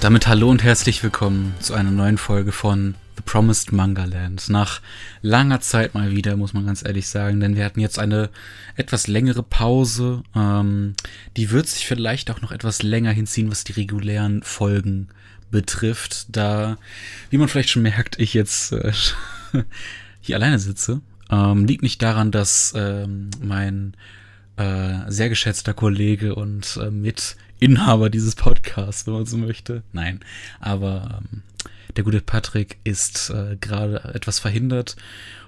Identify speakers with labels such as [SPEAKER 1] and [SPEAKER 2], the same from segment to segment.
[SPEAKER 1] Und damit hallo und herzlich willkommen zu einer neuen Folge von The Promised Manga Land. Nach langer Zeit mal wieder, muss man ganz ehrlich sagen, denn wir hatten jetzt eine etwas längere Pause. Ähm, die wird sich vielleicht auch noch etwas länger hinziehen, was die regulären Folgen betrifft, da, wie man vielleicht schon merkt, ich jetzt äh, hier alleine sitze. Ähm, liegt nicht daran, dass ähm, mein äh, sehr geschätzter Kollege und äh, Mitinhaber dieses Podcasts, wenn man so möchte. Nein, aber ähm, der gute Patrick ist äh, gerade etwas verhindert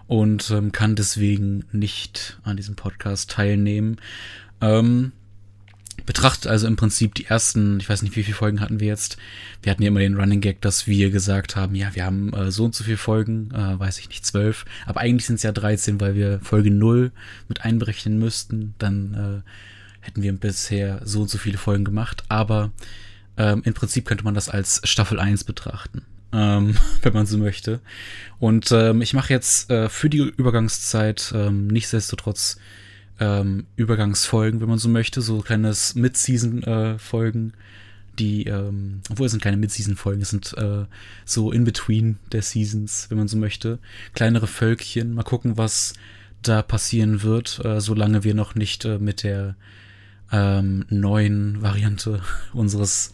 [SPEAKER 1] und ähm, kann deswegen nicht an diesem Podcast teilnehmen. Ähm, betrachtet also im Prinzip die ersten, ich weiß nicht, wie viele Folgen hatten wir jetzt. Wir hatten ja immer den Running Gag, dass wir gesagt haben, ja, wir haben äh, so und so viele Folgen, äh, weiß ich nicht, zwölf. Aber eigentlich sind es ja 13, weil wir Folge 0 mit einberechnen müssten. Dann äh, hätten wir bisher so und so viele Folgen gemacht. Aber ähm, im Prinzip könnte man das als Staffel 1 betrachten. Ähm, wenn man so möchte. Und ähm, ich mache jetzt äh, für die Übergangszeit ähm, nichtsdestotrotz ähm, Übergangsfolgen, wenn man so möchte, so kleines Mid-Season-Folgen, äh, die, ähm, obwohl es sind keine Mid-Season-Folgen, es sind äh, so in between der Seasons, wenn man so möchte. Kleinere Völkchen, mal gucken, was da passieren wird, äh, solange wir noch nicht äh, mit der ähm, neuen Variante unseres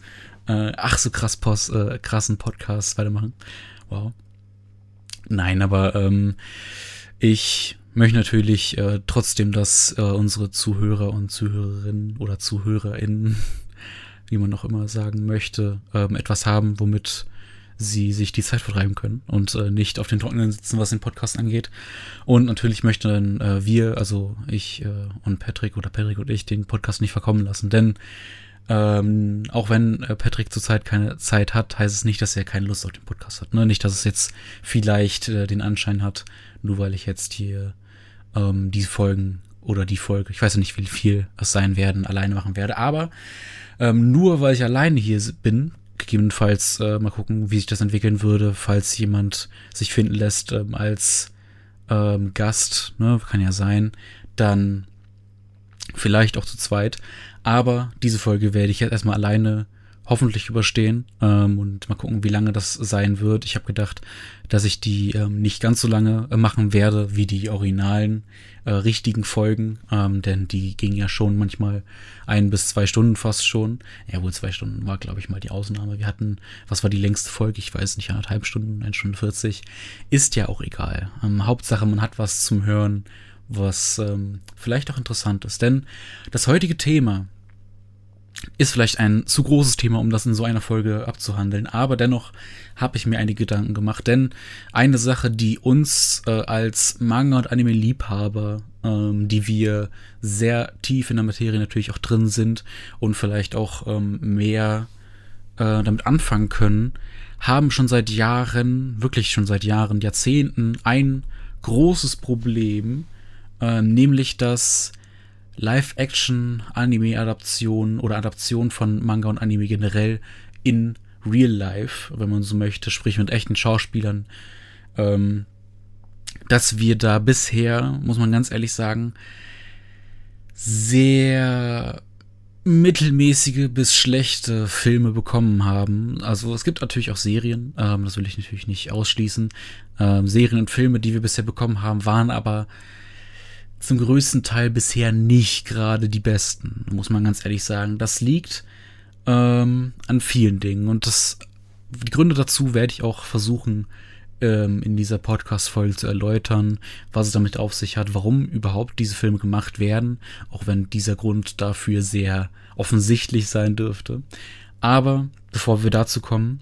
[SPEAKER 1] äh, ach so krass pos, äh, krassen Podcasts weitermachen. Wow. Nein, aber ähm, ich möchte natürlich äh, trotzdem, dass äh, unsere Zuhörer und Zuhörerinnen oder ZuhörerInnen, wie man auch immer sagen möchte, ähm, etwas haben, womit sie sich die Zeit vertreiben können und äh, nicht auf den Trockenen sitzen, was den Podcast angeht. Und natürlich möchten äh, wir, also ich äh, und Patrick oder Patrick und ich, den Podcast nicht verkommen lassen. Denn ähm, auch wenn äh, Patrick zurzeit keine Zeit hat, heißt es nicht, dass er keine Lust auf den Podcast hat. Ne? Nicht, dass es jetzt vielleicht äh, den Anschein hat, nur weil ich jetzt hier ähm, die Folgen oder die Folge, ich weiß ja nicht, wie viel es sein werden, alleine machen werde, aber ähm, nur weil ich alleine hier bin, gegebenenfalls äh, mal gucken, wie sich das entwickeln würde, falls jemand sich finden lässt ähm, als ähm, Gast, ne, kann ja sein, dann vielleicht auch zu zweit. Aber diese Folge werde ich jetzt erstmal alleine hoffentlich überstehen ähm, und mal gucken, wie lange das sein wird. Ich habe gedacht, dass ich die ähm, nicht ganz so lange äh, machen werde wie die originalen äh, richtigen Folgen, ähm, denn die gingen ja schon manchmal ein bis zwei Stunden fast schon. Ja, wohl zwei Stunden war, glaube ich, mal die Ausnahme. Wir hatten, was war die längste Folge? Ich weiß nicht, anderthalb Stunden, eine Stunde 40. Ist ja auch egal. Ähm, Hauptsache, man hat was zum Hören, was ähm, vielleicht auch interessant ist. Denn das heutige Thema, ist vielleicht ein zu großes Thema, um das in so einer Folge abzuhandeln. Aber dennoch habe ich mir einige Gedanken gemacht. Denn eine Sache, die uns äh, als Manga- und Anime-Liebhaber, ähm, die wir sehr tief in der Materie natürlich auch drin sind und vielleicht auch ähm, mehr äh, damit anfangen können, haben schon seit Jahren, wirklich schon seit Jahren, Jahrzehnten ein großes Problem, äh, nämlich dass Live-Action-Anime-Adaption oder Adaption von Manga und Anime generell in Real Life, wenn man so möchte, sprich mit echten Schauspielern, ähm, dass wir da bisher, muss man ganz ehrlich sagen, sehr mittelmäßige bis schlechte Filme bekommen haben. Also es gibt natürlich auch Serien, ähm, das will ich natürlich nicht ausschließen. Ähm, Serien und Filme, die wir bisher bekommen haben, waren aber zum größten Teil bisher nicht gerade die besten, muss man ganz ehrlich sagen. Das liegt ähm, an vielen Dingen und das, die Gründe dazu werde ich auch versuchen ähm, in dieser Podcast-Folge zu erläutern, was es damit auf sich hat, warum überhaupt diese Filme gemacht werden, auch wenn dieser Grund dafür sehr offensichtlich sein dürfte. Aber bevor wir dazu kommen,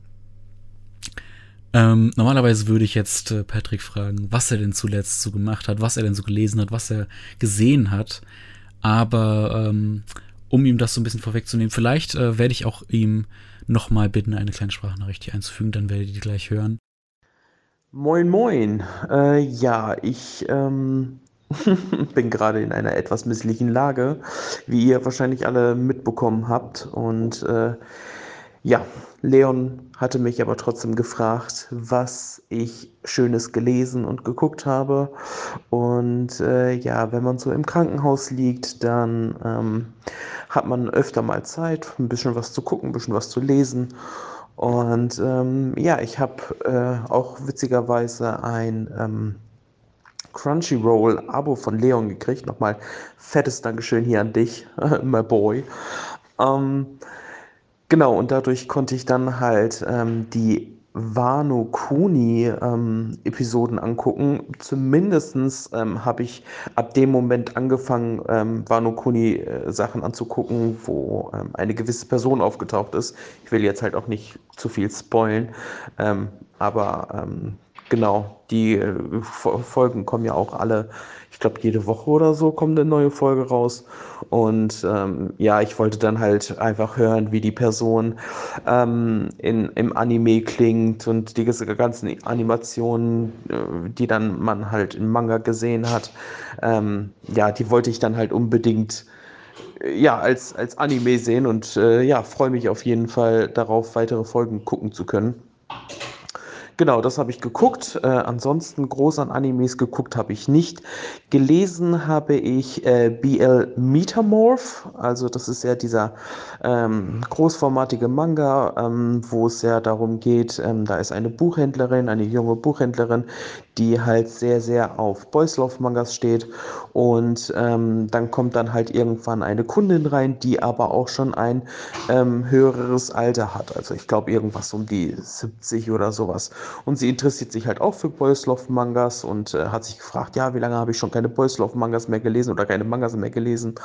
[SPEAKER 1] ähm, normalerweise würde ich jetzt äh, Patrick fragen, was er denn zuletzt so gemacht hat, was er denn so gelesen hat, was er gesehen hat. Aber ähm, um ihm das so ein bisschen vorwegzunehmen, vielleicht äh, werde ich auch ihm nochmal bitten, eine kleine Sprachnachricht hier einzufügen, dann werdet ihr die gleich hören.
[SPEAKER 2] Moin, moin. Äh, ja, ich ähm, bin gerade in einer etwas misslichen Lage, wie ihr wahrscheinlich alle mitbekommen habt. Und äh, ja, Leon hatte mich aber trotzdem gefragt, was ich Schönes gelesen und geguckt habe. Und äh, ja, wenn man so im Krankenhaus liegt, dann ähm, hat man öfter mal Zeit, ein bisschen was zu gucken, ein bisschen was zu lesen. Und ähm, ja, ich habe äh, auch witzigerweise ein ähm, Crunchyroll-Abo von Leon gekriegt. Nochmal fettes Dankeschön hier an dich, my boy. Ähm, genau, und dadurch konnte ich dann halt ähm, die Wano Kuni ähm, angucken. Zumindestens ähm, habe ich ab dem Moment angefangen, ähm, Wano Kuni äh, Sachen anzugucken, wo ähm, eine gewisse Person aufgetaucht ist. Ich will jetzt halt auch nicht zu viel spoilen, ähm, aber ähm, genau, die äh, Folgen kommen ja auch alle ich glaube, jede Woche oder so kommt eine neue Folge raus. Und ähm, ja, ich wollte dann halt einfach hören, wie die Person ähm, in, im Anime klingt und die ganzen Animationen, äh, die dann man halt im Manga gesehen hat. Ähm, ja, die wollte ich dann halt unbedingt äh, ja, als, als Anime sehen und äh, ja, freue mich auf jeden Fall darauf, weitere Folgen gucken zu können. Genau, das habe ich geguckt. Äh, ansonsten groß an Animes geguckt habe ich nicht. Gelesen habe ich äh, BL Metamorph, also das ist ja dieser ähm, großformatige Manga, ähm, wo es ja darum geht, ähm, da ist eine Buchhändlerin, eine junge Buchhändlerin, die halt sehr, sehr auf Boys Love Mangas steht. Und ähm, dann kommt dann halt irgendwann eine Kundin rein, die aber auch schon ein ähm, höheres Alter hat. Also ich glaube irgendwas um die 70 oder sowas. Und sie interessiert sich halt auch für Boys Love Mangas und äh, hat sich gefragt, ja, wie lange habe ich schon keine Boys Love Mangas mehr gelesen oder keine Mangas mehr gelesen.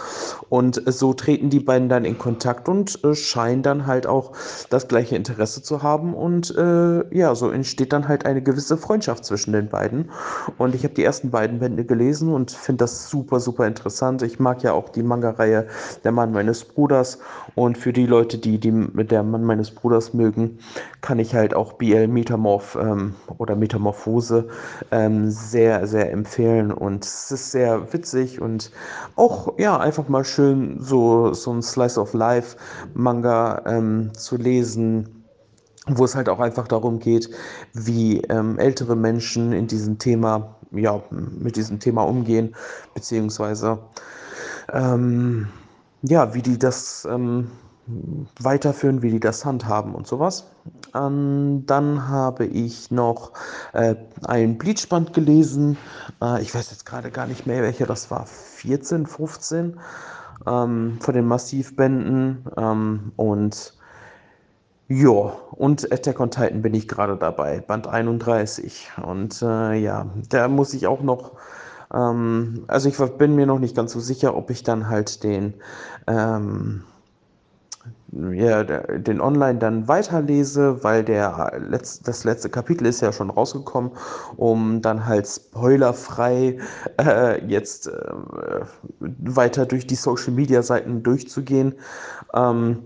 [SPEAKER 2] Und äh, so treten die beiden dann in Kontakt und äh, scheinen dann halt auch das gleiche Interesse zu haben. Und äh, ja, so entsteht dann halt eine gewisse Freundschaft zwischen den beiden beiden. Und ich habe die ersten beiden Bände gelesen und finde das super, super interessant. Ich mag ja auch die Manga-Reihe Der Mann meines Bruders. Und für die Leute, die, die mit der Mann meines Bruders mögen, kann ich halt auch BL Metamorph ähm, oder Metamorphose ähm, sehr, sehr empfehlen. Und es ist sehr witzig und auch, ja, einfach mal schön so, so ein Slice of Life Manga ähm, zu lesen wo es halt auch einfach darum geht, wie ähm, ältere Menschen in diesem Thema, ja, mit diesem Thema umgehen, beziehungsweise ähm, ja, wie die das ähm, weiterführen, wie die das handhaben und sowas. Ähm, dann habe ich noch äh, ein Bleachband gelesen. Äh, ich weiß jetzt gerade gar nicht mehr, welcher das war. 14, 15 ähm, von den Massivbänden ähm, und ja, und Attack on Titan bin ich gerade dabei, Band 31. Und äh, ja, da muss ich auch noch, ähm, also ich bin mir noch nicht ganz so sicher, ob ich dann halt den, ähm, ja, den Online dann weiterlese, weil der Letz-, das letzte Kapitel ist ja schon rausgekommen, um dann halt spoilerfrei äh, jetzt äh, weiter durch die Social Media Seiten durchzugehen. Ähm,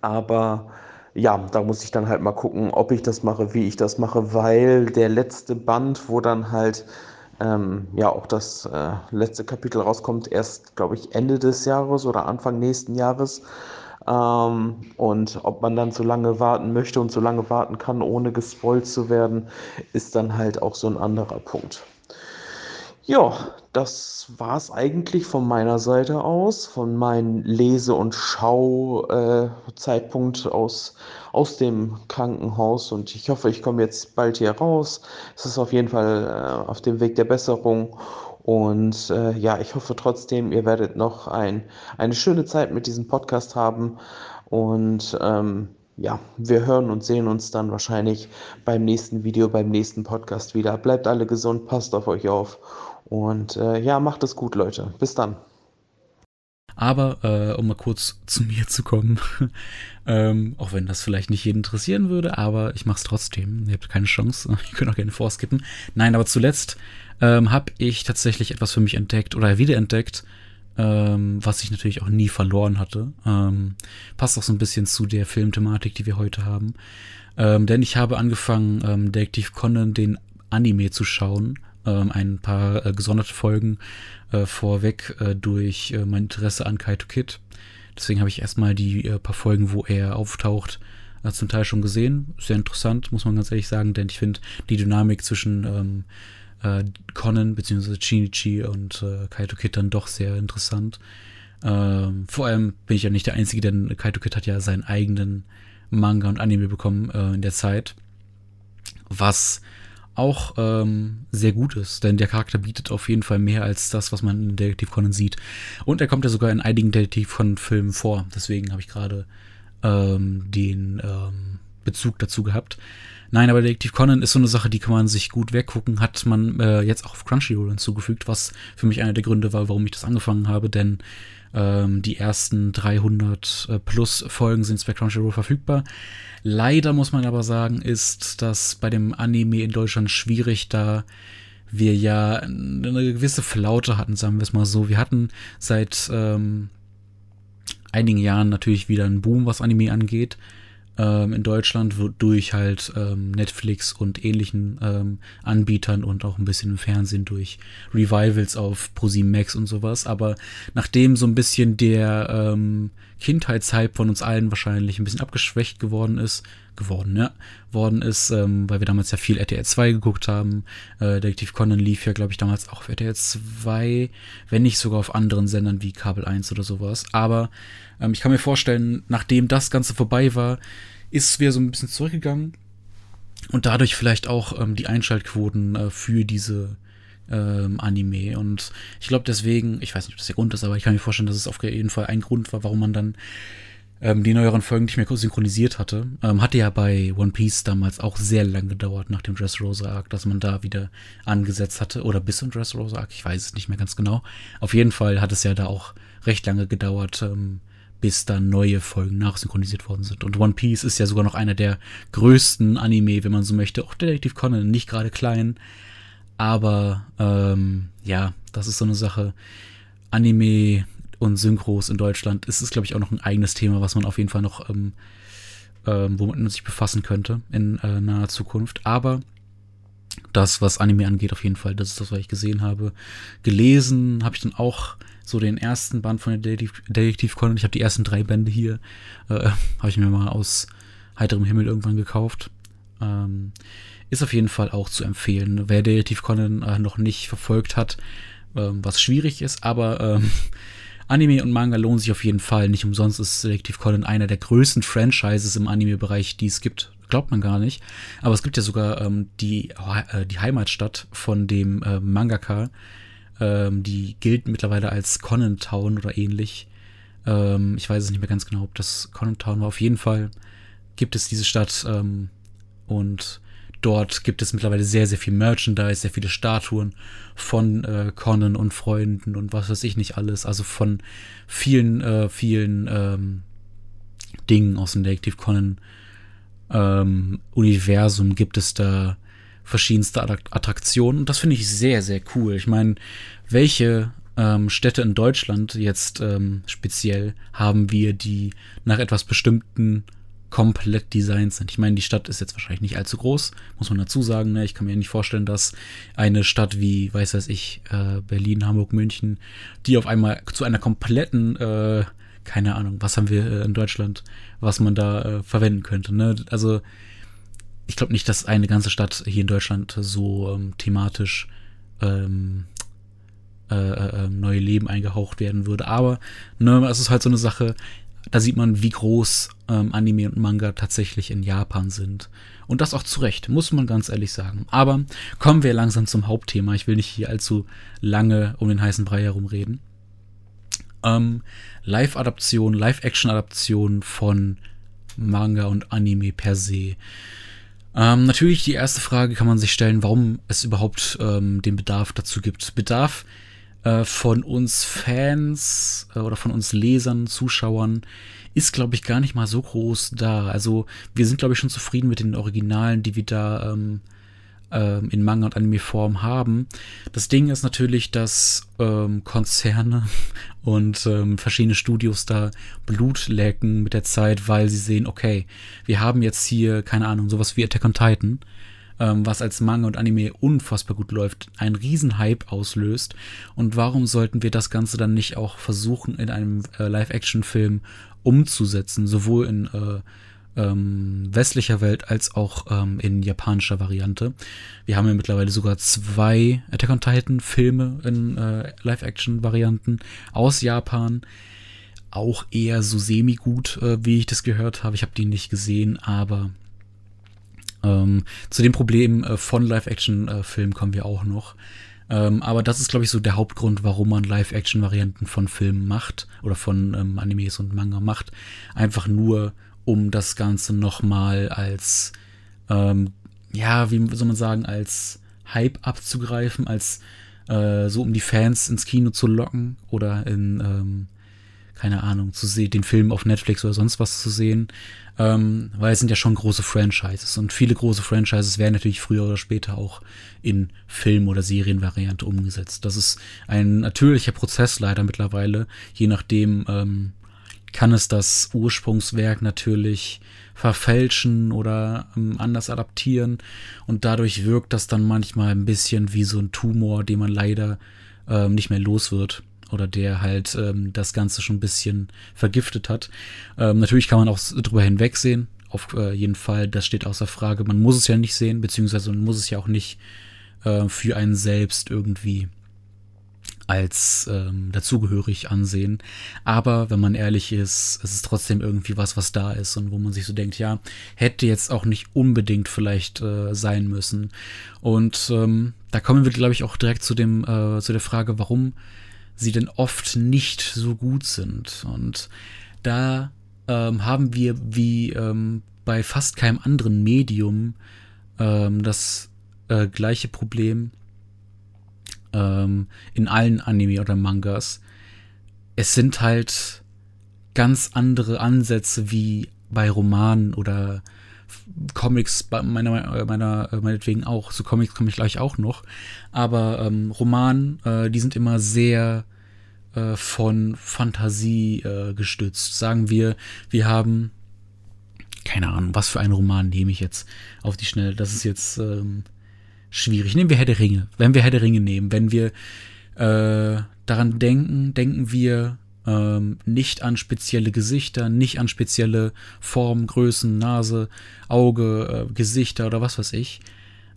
[SPEAKER 2] aber ja, da muss ich dann halt mal gucken, ob ich das mache, wie ich das mache, weil der letzte Band, wo dann halt ähm, ja auch das äh, letzte Kapitel rauskommt, erst, glaube ich, Ende des Jahres oder Anfang nächsten Jahres. Ähm, und ob man dann so lange warten möchte und so lange warten kann, ohne gespoilt zu werden, ist dann halt auch so ein anderer Punkt. Ja, das war es eigentlich von meiner Seite aus, von meinem Lese- und Schau-Zeitpunkt äh, aus, aus dem Krankenhaus. Und ich hoffe, ich komme jetzt bald hier raus. Es ist auf jeden Fall äh, auf dem Weg der Besserung. Und äh, ja, ich hoffe trotzdem, ihr werdet noch ein, eine schöne Zeit mit diesem Podcast haben. Und ähm, ja, wir hören und sehen uns dann wahrscheinlich beim nächsten Video, beim nächsten Podcast wieder. Bleibt alle gesund, passt auf euch auf und äh, ja, macht es gut, Leute. Bis dann.
[SPEAKER 1] Aber äh, um mal kurz zu mir zu kommen, ähm, auch wenn das vielleicht nicht jeden interessieren würde, aber ich mache es trotzdem. Ihr habt keine Chance. Ihr könnt auch gerne vorskippen. Nein, aber zuletzt ähm, habe ich tatsächlich etwas für mich entdeckt oder wiederentdeckt, ähm, was ich natürlich auch nie verloren hatte. Ähm, passt auch so ein bisschen zu der Filmthematik, die wir heute haben. Ähm, denn ich habe angefangen, ähm, Detektiv Conan den Anime zu schauen ähm, ein paar äh, gesonderte Folgen äh, vorweg äh, durch äh, mein Interesse an Kaito Kid. Deswegen habe ich erstmal die äh, paar Folgen, wo er auftaucht, äh, zum Teil schon gesehen. Sehr interessant, muss man ganz ehrlich sagen, denn ich finde die Dynamik zwischen ähm, äh, Conan bzw. Shinichi und äh, Kaito Kid dann doch sehr interessant. Ähm, vor allem bin ich ja nicht der Einzige, denn Kaito Kid hat ja seinen eigenen Manga und Anime bekommen äh, in der Zeit. Was auch ähm, sehr gut ist, denn der Charakter bietet auf jeden Fall mehr als das, was man in Detektiv Conan sieht. Und er kommt ja sogar in einigen Detektiv Conan-Filmen vor. Deswegen habe ich gerade ähm, den ähm, Bezug dazu gehabt. Nein, aber Detektiv Conan ist so eine Sache, die kann man sich gut weggucken. Hat man äh, jetzt auch auf Crunchyroll hinzugefügt, was für mich einer der Gründe war, warum ich das angefangen habe, denn ähm, die ersten 300 äh, plus Folgen sind bei Crunchyroll verfügbar. Leider muss man aber sagen, ist das bei dem Anime in Deutschland schwierig, da wir ja eine gewisse Flaute hatten, sagen wir es mal so. Wir hatten seit ähm, einigen Jahren natürlich wieder einen Boom, was Anime angeht ähm, in Deutschland durch halt ähm, Netflix und ähnlichen ähm, Anbietern und auch ein bisschen im Fernsehen durch Revivals auf ProSieben Max und sowas. Aber nachdem so ein bisschen der ähm, Kindheitshype von uns allen wahrscheinlich ein bisschen abgeschwächt geworden ist, geworden, ja, worden ist, ähm, weil wir damals ja viel RTL 2 geguckt haben. Äh, Detektiv Conan lief ja, glaube ich, damals auch auf RTL 2, wenn nicht sogar auf anderen Sendern wie Kabel 1 oder sowas. Aber ähm, ich kann mir vorstellen, nachdem das Ganze vorbei war, ist es wieder so ein bisschen zurückgegangen und dadurch vielleicht auch ähm, die Einschaltquoten äh, für diese ähm, Anime. Und ich glaube deswegen, ich weiß nicht, ob das der Grund ist, aber ich kann mir vorstellen, dass es auf jeden Fall ein Grund war, warum man dann ähm, die neueren Folgen nicht mehr synchronisiert hatte. Ähm, hatte ja bei One Piece damals auch sehr lang gedauert nach dem Dressrosa Arc, dass man da wieder angesetzt hatte. Oder bis zum Dressrosa Arc, ich weiß es nicht mehr ganz genau. Auf jeden Fall hat es ja da auch recht lange gedauert, ähm, bis dann neue Folgen nachsynchronisiert worden sind. Und One Piece ist ja sogar noch einer der größten Anime, wenn man so möchte. Auch Detective Conan, nicht gerade klein. Aber ähm, ja, das ist so eine Sache. Anime und Synchros in Deutschland ist es, glaube ich, auch noch ein eigenes Thema, was man auf jeden Fall noch, ähm, ähm, womit man sich befassen könnte in äh, naher Zukunft. Aber das, was Anime angeht, auf jeden Fall, das ist das, was ich gesehen habe. Gelesen habe ich dann auch so den ersten Band von der Detektiv Conan. Ich habe die ersten drei Bände hier, äh, habe ich mir mal aus heiterem Himmel irgendwann gekauft. Ähm, ist auf jeden Fall auch zu empfehlen. Wer Detektiv Conan äh, noch nicht verfolgt hat, ähm, was schwierig ist, aber ähm, Anime und Manga lohnen sich auf jeden Fall. Nicht umsonst ist Detektiv Conan einer der größten Franchises im Anime-Bereich, die es gibt. Glaubt man gar nicht. Aber es gibt ja sogar ähm, die, äh, die Heimatstadt von dem äh, Mangaka. Ähm, die gilt mittlerweile als Conan Town oder ähnlich. Ähm, ich weiß es nicht mehr ganz genau, ob das Conan Town war. Auf jeden Fall gibt es diese Stadt ähm, und dort gibt es mittlerweile sehr, sehr viel Merchandise, sehr viele Statuen von äh, Conan und Freunden und was weiß ich nicht alles. Also von vielen, äh, vielen ähm, Dingen aus dem Detective Conan ähm, Universum gibt es da verschiedenste Attraktionen. Und das finde ich sehr, sehr cool. Ich meine, welche ähm, Städte in Deutschland jetzt ähm, speziell haben wir, die nach etwas bestimmten komplett designt sind. Ich meine, die Stadt ist jetzt wahrscheinlich nicht allzu groß, muss man dazu sagen. Ne? Ich kann mir nicht vorstellen, dass eine Stadt wie, weiß weiß ich, äh, Berlin, Hamburg, München, die auf einmal zu einer kompletten, äh, keine Ahnung, was haben wir äh, in Deutschland, was man da äh, verwenden könnte. Ne? Also ich glaube nicht, dass eine ganze Stadt hier in Deutschland so ähm, thematisch ähm, äh, äh, neue Leben eingehaucht werden würde. Aber ne, es ist halt so eine Sache, da sieht man, wie groß ähm, Anime und Manga tatsächlich in Japan sind. Und das auch zu Recht, muss man ganz ehrlich sagen. Aber kommen wir langsam zum Hauptthema. Ich will nicht hier allzu lange um den heißen Brei herumreden. Ähm, Live-Adaption, Live-Action-Adaption von Manga und Anime per se. Ähm, natürlich die erste Frage kann man sich stellen, warum es überhaupt ähm, den Bedarf dazu gibt. Bedarf äh, von uns Fans äh, oder von uns Lesern, Zuschauern ist, glaube ich, gar nicht mal so groß da. Also wir sind, glaube ich, schon zufrieden mit den Originalen, die wir da ähm, ähm, in Manga und Anime-Form haben. Das Ding ist natürlich, dass ähm, Konzerne und ähm, verschiedene Studios da Blut lecken mit der Zeit, weil sie sehen, okay, wir haben jetzt hier, keine Ahnung, sowas wie Attack on Titan ähm, was als Manga und Anime unfassbar gut läuft, einen Riesenhype auslöst. Und warum sollten wir das Ganze dann nicht auch versuchen, in einem äh, Live-Action-Film umzusetzen, sowohl in äh, ähm, westlicher Welt als auch ähm, in japanischer Variante. Wir haben ja mittlerweile sogar zwei Attack on Titan Filme in äh, Live-Action-Varianten aus Japan. auch eher so semi-gut, äh, wie ich das gehört habe. Ich habe die nicht gesehen, aber ähm, zu dem Problem äh, von Live-Action-Filmen kommen wir auch noch. Ähm, aber das ist, glaube ich, so der Hauptgrund, warum man Live-Action-Varianten von Filmen macht oder von ähm, Animes und Manga macht. Einfach nur, um das Ganze nochmal als, ähm, ja, wie soll man sagen, als Hype abzugreifen, als äh, so um die Fans ins Kino zu locken oder in, ähm, keine Ahnung, zu sehen, den Film auf Netflix oder sonst was zu sehen. Ähm, weil es sind ja schon große Franchises und viele große Franchises werden natürlich früher oder später auch in Film- oder Serienvariante umgesetzt. Das ist ein natürlicher Prozess leider mittlerweile. Je nachdem ähm, kann es das Ursprungswerk natürlich verfälschen oder ähm, anders adaptieren und dadurch wirkt das dann manchmal ein bisschen wie so ein Tumor, den man leider ähm, nicht mehr los wird oder der halt ähm, das Ganze schon ein bisschen vergiftet hat. Ähm, natürlich kann man auch drüber hinwegsehen, auf äh, jeden Fall, das steht außer Frage. Man muss es ja nicht sehen, beziehungsweise man muss es ja auch nicht äh, für einen selbst irgendwie als ähm, dazugehörig ansehen. Aber wenn man ehrlich ist, es ist trotzdem irgendwie was, was da ist und wo man sich so denkt, ja, hätte jetzt auch nicht unbedingt vielleicht äh, sein müssen. Und ähm, da kommen wir, glaube ich, auch direkt zu dem äh, zu der Frage, warum sie denn oft nicht so gut sind. Und da ähm, haben wir wie ähm, bei fast keinem anderen Medium ähm, das äh, gleiche Problem ähm, in allen Anime oder Mangas. Es sind halt ganz andere Ansätze wie bei Romanen oder Comics meiner, meiner, meinetwegen auch. Zu Comics komme ich gleich auch noch. Aber ähm, Roman, äh, die sind immer sehr äh, von Fantasie äh, gestützt. Sagen wir, wir haben keine Ahnung, was für einen Roman nehme ich jetzt auf die Schnelle. Das ist jetzt ähm, schwierig. Nehmen wir Herr der Ringe. Wenn wir Herr der Ringe nehmen, wenn wir äh, daran denken, denken wir ähm, nicht an spezielle Gesichter, nicht an spezielle Formen, Größen, Nase, Auge, äh, Gesichter oder was weiß ich,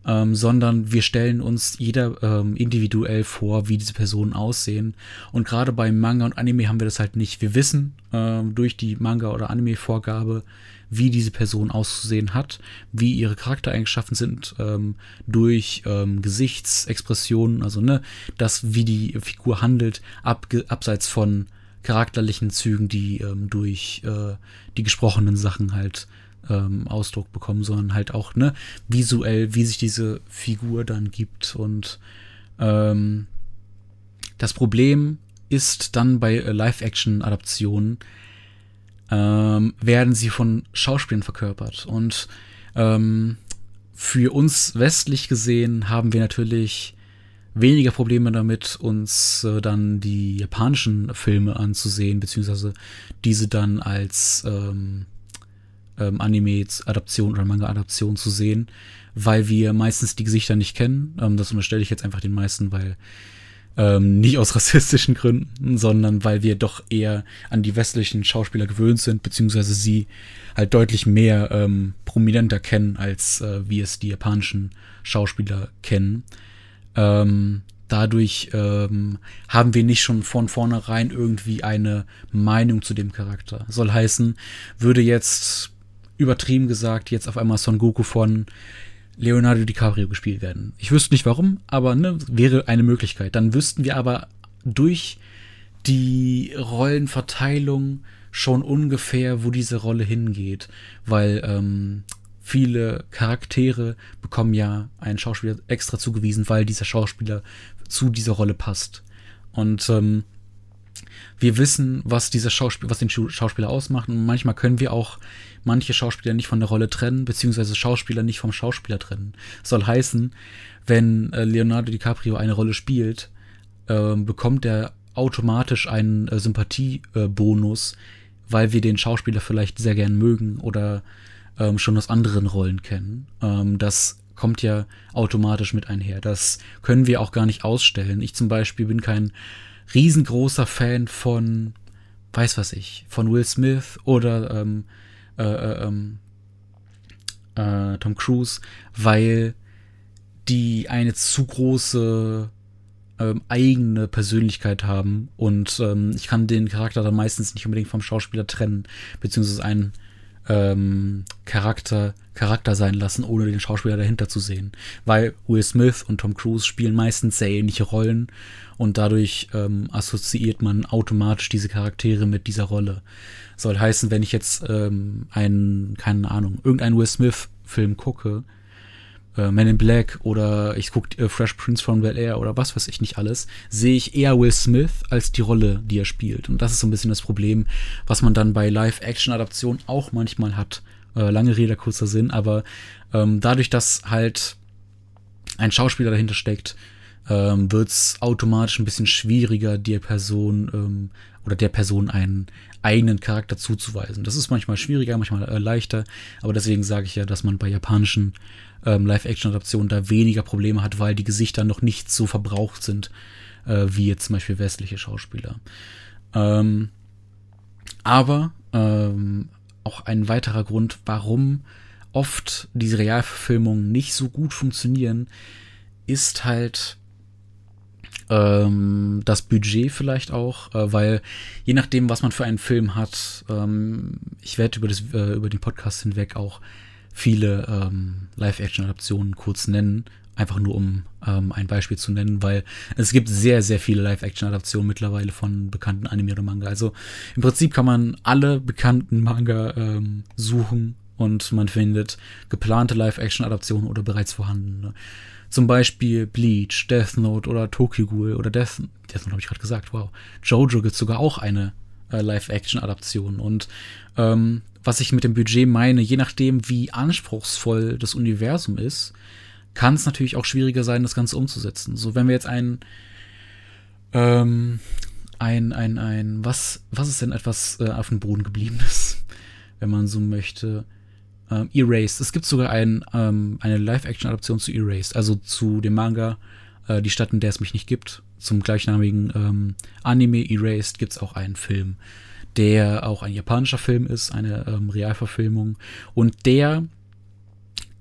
[SPEAKER 1] ähm, sondern wir stellen uns jeder ähm, individuell vor, wie diese Personen aussehen. Und gerade bei Manga und Anime haben wir das halt nicht. Wir wissen ähm, durch die Manga- oder Anime-Vorgabe, wie diese Person auszusehen hat, wie ihre Charaktereigenschaften sind, ähm, durch ähm, Gesichtsexpressionen, also ne, das, wie die Figur handelt, ab, abseits von charakterlichen Zügen, die ähm, durch äh, die gesprochenen Sachen halt ähm, Ausdruck bekommen, sondern halt auch ne visuell, wie sich diese Figur dann gibt und ähm, das Problem ist dann bei Live-Action-Adaptionen, ähm, werden sie von Schauspielern verkörpert. Und ähm, für uns westlich gesehen haben wir natürlich weniger Probleme damit, uns äh, dann die japanischen Filme anzusehen, beziehungsweise diese dann als ähm, ähm, Anime-Adaption oder Manga-Adaption zu sehen, weil wir meistens die Gesichter nicht kennen. Ähm, das unterstelle ich jetzt einfach den meisten, weil ähm, nicht aus rassistischen Gründen, sondern weil wir doch eher an die westlichen Schauspieler gewöhnt sind, beziehungsweise sie halt deutlich mehr ähm, prominenter kennen, als äh, wir es die japanischen Schauspieler kennen. Ähm, dadurch ähm, haben wir nicht schon von vornherein irgendwie eine Meinung zu dem Charakter. Soll heißen, würde jetzt übertrieben gesagt jetzt auf einmal Son Goku von Leonardo DiCaprio gespielt werden. Ich wüsste nicht warum, aber ne, wäre eine Möglichkeit. Dann wüssten wir aber durch die Rollenverteilung schon ungefähr, wo diese Rolle hingeht, weil ähm, viele Charaktere bekommen ja einen Schauspieler extra zugewiesen, weil dieser Schauspieler zu dieser Rolle passt. Und ähm, wir wissen, was dieser Schauspieler, was den Schauspieler ausmacht. Und manchmal können wir auch manche Schauspieler nicht von der Rolle trennen, beziehungsweise Schauspieler nicht vom Schauspieler trennen. Das soll heißen, wenn äh, Leonardo DiCaprio eine Rolle spielt, äh, bekommt er automatisch einen äh, Sympathiebonus, weil wir den Schauspieler vielleicht sehr gern mögen oder ähm, schon aus anderen Rollen kennen. Ähm, das kommt ja automatisch mit einher. Das können wir auch gar nicht ausstellen. Ich zum Beispiel bin kein riesengroßer Fan von, weiß was ich, von Will Smith oder ähm, äh, äh, ähm, äh, Tom Cruise, weil die eine zu große ähm, eigene Persönlichkeit haben und ähm, ich kann den Charakter dann meistens nicht unbedingt vom Schauspieler trennen, beziehungsweise einen ähm, Charakter Charakter sein lassen, ohne den Schauspieler dahinter zu sehen. Weil Will Smith und Tom Cruise spielen meistens sehr ähnliche Rollen und dadurch ähm, assoziiert man automatisch diese Charaktere mit dieser Rolle. Soll heißen, wenn ich jetzt ähm, einen, keine Ahnung, irgendeinen Will Smith-Film gucke, äh, Man in Black oder ich gucke äh, Fresh Prince from Bel Air oder was weiß ich nicht alles, sehe ich eher Will Smith als die Rolle, die er spielt. Und das ist so ein bisschen das Problem, was man dann bei Live-Action-Adaptionen auch manchmal hat. Äh, lange Rede, kurzer Sinn, aber ähm, dadurch, dass halt ein Schauspieler dahinter steckt, ähm, wird es automatisch ein bisschen schwieriger, der Person ähm, oder der Person einen eigenen Charakter zuzuweisen. Das ist manchmal schwieriger, manchmal äh, leichter, aber deswegen sage ich ja, dass man bei japanischen ähm, Live-Action-Adaptionen da weniger Probleme hat, weil die Gesichter noch nicht so verbraucht sind äh, wie jetzt zum Beispiel westliche Schauspieler. Ähm, aber ähm, auch ein weiterer Grund, warum oft diese Realverfilmungen nicht so gut funktionieren, ist halt ähm, das Budget vielleicht auch, äh, weil je nachdem, was man für einen Film hat, ähm, ich werde über, äh, über den Podcast hinweg auch viele ähm, Live-Action-Adaptionen kurz nennen, einfach nur um ähm, ein Beispiel zu nennen, weil es gibt sehr, sehr viele Live-Action-Adaptionen mittlerweile von bekannten Anime oder Manga. Also im Prinzip kann man alle bekannten Manga ähm, suchen und man findet geplante Live-Action-Adaptionen oder bereits vorhandene. Zum Beispiel Bleach, Death Note oder Tokyo Ghoul oder Death, Death Note habe ich gerade gesagt, wow. Jojo gibt sogar auch eine äh, Live-Action-Adaption und ähm, was ich mit dem Budget meine, je nachdem, wie anspruchsvoll das Universum ist, kann es natürlich auch schwieriger sein, das Ganze umzusetzen. So, wenn wir jetzt ein, ähm, ein, ein, ein, was, was ist denn etwas äh, auf dem Boden gebliebenes, wenn man so möchte? Ähm, Erased. Es gibt sogar ein, ähm, eine Live-Action-Adaption zu Erased, also zu dem Manga äh, Die Stadt, in der es mich nicht gibt. Zum gleichnamigen ähm, Anime Erased gibt es auch einen Film der auch ein japanischer Film ist, eine ähm, Realverfilmung. Und der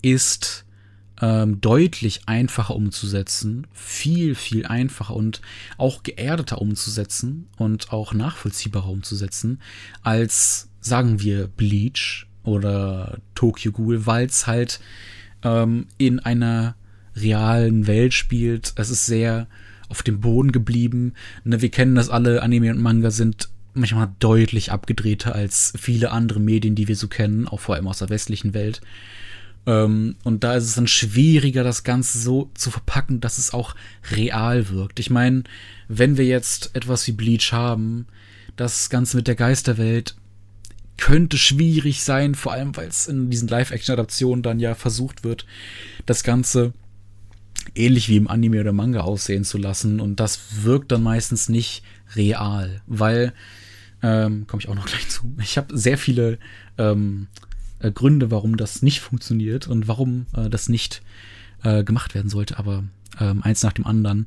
[SPEAKER 1] ist ähm, deutlich einfacher umzusetzen, viel, viel einfacher und auch geerdeter umzusetzen und auch nachvollziehbarer umzusetzen als, sagen wir, Bleach oder Tokyo Ghoul, weil es halt ähm, in einer realen Welt spielt. Es ist sehr auf dem Boden geblieben. Ne, wir kennen das alle, Anime und Manga sind manchmal deutlich abgedrehter als viele andere Medien, die wir so kennen, auch vor allem aus der westlichen Welt. Ähm, und da ist es dann schwieriger, das Ganze so zu verpacken, dass es auch real wirkt. Ich meine, wenn wir jetzt etwas wie Bleach haben, das Ganze mit der Geisterwelt könnte schwierig sein, vor allem weil es in diesen Live-Action-Adaptionen dann ja versucht wird, das Ganze ähnlich wie im Anime oder Manga aussehen zu lassen. Und das wirkt dann meistens nicht real, weil ähm, Komme ich auch noch gleich zu. Ich habe sehr viele ähm, äh, Gründe, warum das nicht funktioniert und warum äh, das nicht äh, gemacht werden sollte, aber ähm, eins nach dem anderen.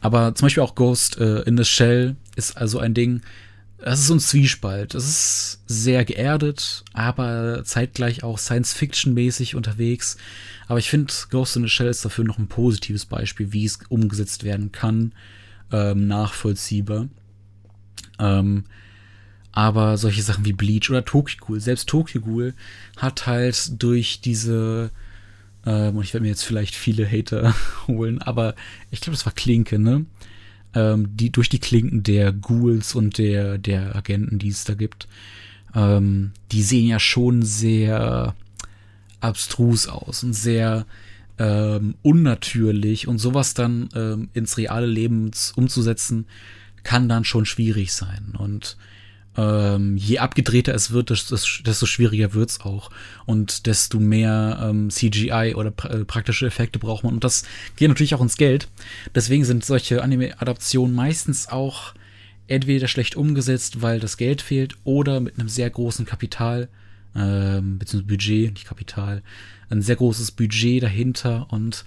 [SPEAKER 1] Aber zum Beispiel auch Ghost äh, in the Shell ist also ein Ding, das ist so ein Zwiespalt. Es ist sehr geerdet, aber zeitgleich auch Science-Fiction-mäßig unterwegs. Aber ich finde, Ghost in the Shell ist dafür noch ein positives Beispiel, wie es umgesetzt werden kann, ähm, nachvollziehbar. Ähm, aber solche Sachen wie Bleach oder Tokyo Ghoul, selbst Tokyo Ghoul hat halt durch diese, ähm, und ich werde mir jetzt vielleicht viele Hater holen, aber ich glaube, das war Klinke, ne? Ähm, die, durch die Klinken der Ghouls und der, der Agenten, die es da gibt, ähm, die sehen ja schon sehr abstrus aus und sehr ähm, unnatürlich und sowas dann ähm, ins reale Leben umzusetzen, kann dann schon schwierig sein. Und ähm, je abgedrehter es wird, desto, schwieriger wird's auch. Und desto mehr ähm, CGI oder pra äh, praktische Effekte braucht man. Und das geht natürlich auch ins Geld. Deswegen sind solche Anime-Adaptionen meistens auch entweder schlecht umgesetzt, weil das Geld fehlt, oder mit einem sehr großen Kapital, ähm, beziehungsweise Budget, nicht Kapital, ein sehr großes Budget dahinter. Und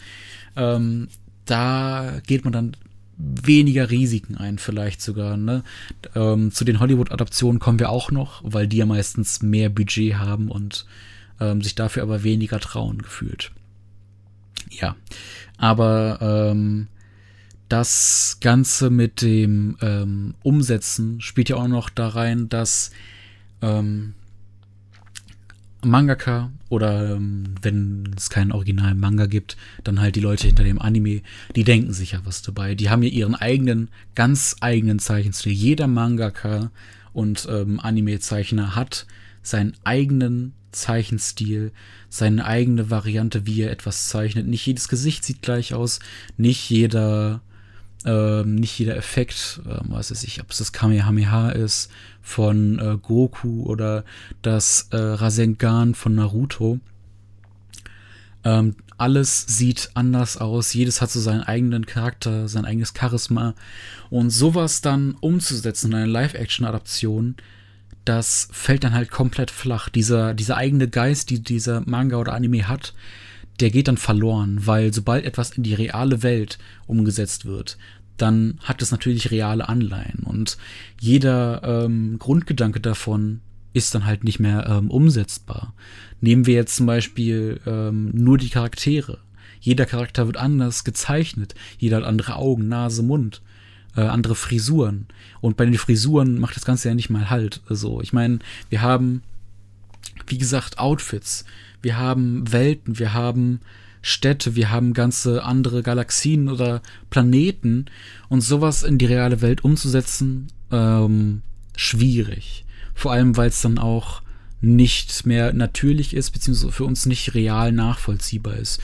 [SPEAKER 1] ähm, da geht man dann weniger Risiken ein, vielleicht sogar. Ne? Ähm, zu den Hollywood-Adaptionen kommen wir auch noch, weil die ja meistens mehr Budget haben und ähm, sich dafür aber weniger trauen gefühlt. Ja, aber ähm, das Ganze mit dem ähm, Umsetzen spielt ja auch noch da rein, dass ähm, Mangaka oder ähm, wenn es keinen originalen Manga gibt, dann halt die Leute hinter dem Anime, die denken sich ja was dabei. Die haben ja ihren eigenen, ganz eigenen Zeichenstil. Jeder Mangaka und ähm, Anime-Zeichner hat seinen eigenen Zeichenstil, seine eigene Variante, wie er etwas zeichnet. Nicht jedes Gesicht sieht gleich aus, nicht jeder ähm, nicht jeder Effekt, äh, was weiß ich, ob es das Kamehameha ist von äh, Goku oder das äh, Rasengan von Naruto. Ähm, alles sieht anders aus, jedes hat so seinen eigenen Charakter, sein eigenes Charisma. Und sowas dann umzusetzen in eine Live-Action-Adaption, das fällt dann halt komplett flach. Dieser, dieser eigene Geist, die dieser Manga oder Anime hat, der geht dann verloren, weil sobald etwas in die reale Welt umgesetzt wird, dann hat es natürlich reale Anleihen und jeder ähm, Grundgedanke davon ist dann halt nicht mehr ähm, umsetzbar. Nehmen wir jetzt zum Beispiel ähm, nur die Charaktere. Jeder Charakter wird anders gezeichnet. Jeder hat andere Augen, Nase, Mund, äh, andere Frisuren. Und bei den Frisuren macht das Ganze ja nicht mal halt. Also, ich meine, wir haben, wie gesagt, Outfits wir haben Welten, wir haben Städte, wir haben ganze andere Galaxien oder Planeten und sowas in die reale Welt umzusetzen, ähm, schwierig. Vor allem, weil es dann auch nicht mehr natürlich ist, beziehungsweise für uns nicht real nachvollziehbar ist.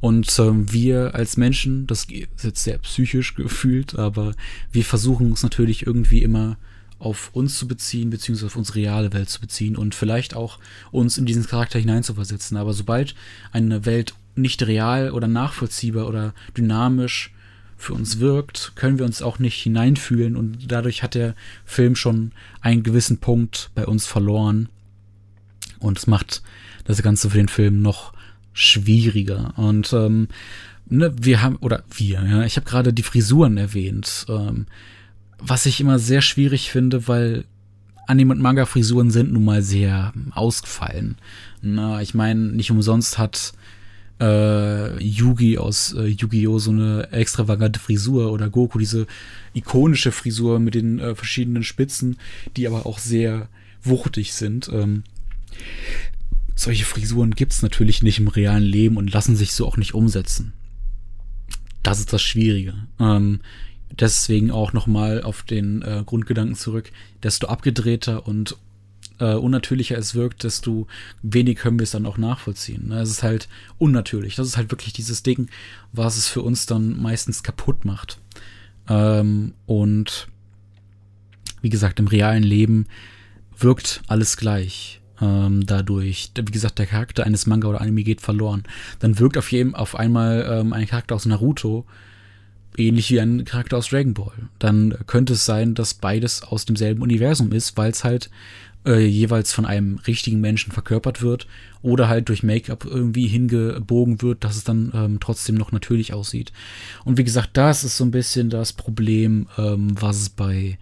[SPEAKER 1] Und ähm, wir als Menschen, das ist jetzt sehr psychisch gefühlt, aber wir versuchen uns natürlich irgendwie immer auf uns zu beziehen, beziehungsweise auf unsere reale Welt zu beziehen und vielleicht auch uns in diesen Charakter hineinzuversetzen. Aber sobald eine Welt nicht real oder nachvollziehbar oder dynamisch für uns wirkt, können wir uns auch nicht hineinfühlen und dadurch hat der Film schon einen gewissen Punkt bei uns verloren und es macht das Ganze für den Film noch schwieriger und ähm, ne, wir haben oder wir, ja, ich habe gerade die Frisuren erwähnt. Ähm, was ich immer sehr schwierig finde, weil Anime- und Manga-Frisuren sind nun mal sehr ausgefallen. Na, ich meine, nicht umsonst hat äh, Yugi aus äh, Yu-Gi-Oh! so eine extravagante Frisur oder Goku diese ikonische Frisur mit den äh, verschiedenen Spitzen, die aber auch sehr wuchtig sind. Ähm, solche Frisuren gibt es natürlich nicht im realen Leben und lassen sich so auch nicht umsetzen. Das ist das Schwierige. Ähm, deswegen auch nochmal auf den äh, Grundgedanken zurück, desto abgedrehter und äh, unnatürlicher es wirkt, desto wenig können wir es dann auch nachvollziehen. Ne? Es ist halt unnatürlich. Das ist halt wirklich dieses Ding, was es für uns dann meistens kaputt macht. Ähm, und wie gesagt, im realen Leben wirkt alles gleich. Ähm, dadurch, wie gesagt, der Charakter eines Manga oder Anime geht verloren. Dann wirkt auf jedem auf einmal ähm, ein Charakter aus Naruto ähnlich wie ein Charakter aus Dragon Ball. Dann könnte es sein, dass beides aus demselben Universum ist, weil es halt äh, jeweils von einem richtigen Menschen verkörpert wird oder halt durch Make-up irgendwie hingebogen wird, dass es dann ähm, trotzdem noch natürlich aussieht. Und wie gesagt, das ist so ein bisschen das Problem, ähm, was es bei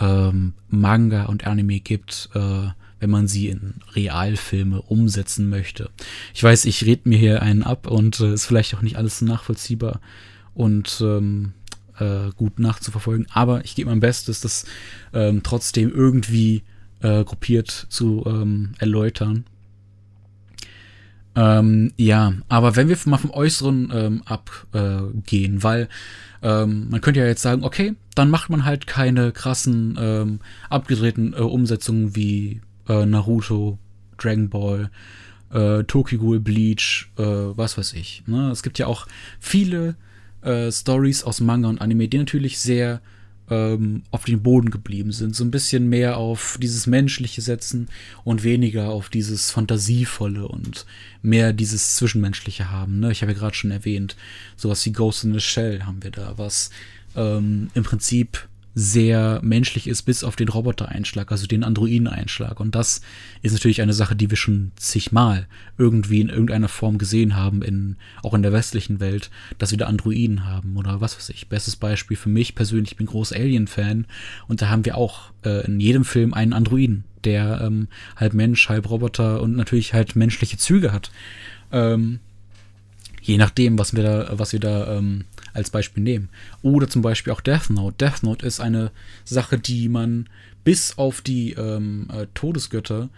[SPEAKER 1] ähm, Manga und Anime gibt, äh, wenn man sie in Realfilme umsetzen möchte. Ich weiß, ich rede mir hier einen ab und äh, ist vielleicht auch nicht alles nachvollziehbar und ähm, äh, gut nachzuverfolgen. Aber ich gebe mein Bestes, das ähm, trotzdem irgendwie äh, gruppiert zu ähm, erläutern. Ähm, ja, aber wenn wir mal vom Äußeren ähm, abgehen, äh, weil ähm, man könnte ja jetzt sagen, okay, dann macht man halt keine krassen ähm, abgedrehten äh, Umsetzungen wie äh, Naruto, Dragon Ball, äh, Tokyo Bleach, äh, was weiß ich. Ne? Es gibt ja auch viele äh, Stories aus Manga und Anime, die natürlich sehr ähm, auf den Boden geblieben sind. So ein bisschen mehr auf dieses Menschliche setzen und weniger auf dieses Fantasievolle und mehr dieses Zwischenmenschliche haben. Ne? Ich habe ja gerade schon erwähnt, sowas wie Ghost in the Shell haben wir da, was ähm, im Prinzip sehr menschlich ist, bis auf den Roboter-Einschlag, also den Androiden-Einschlag. Und das ist natürlich eine Sache, die wir schon zigmal irgendwie in irgendeiner Form gesehen haben, in, auch in der westlichen Welt, dass wir da Androiden haben oder was weiß ich. Bestes Beispiel für mich persönlich, ich bin großer Alien-Fan und da haben wir auch äh, in jedem Film einen Androiden, der ähm, halb Mensch, halb Roboter und natürlich halt menschliche Züge hat. Ähm, je nachdem, was wir da, was wir da ähm, als Beispiel nehmen. Oder zum Beispiel auch Death Note. Death Note ist eine Sache, die man bis auf die ähm, äh, Todesgötter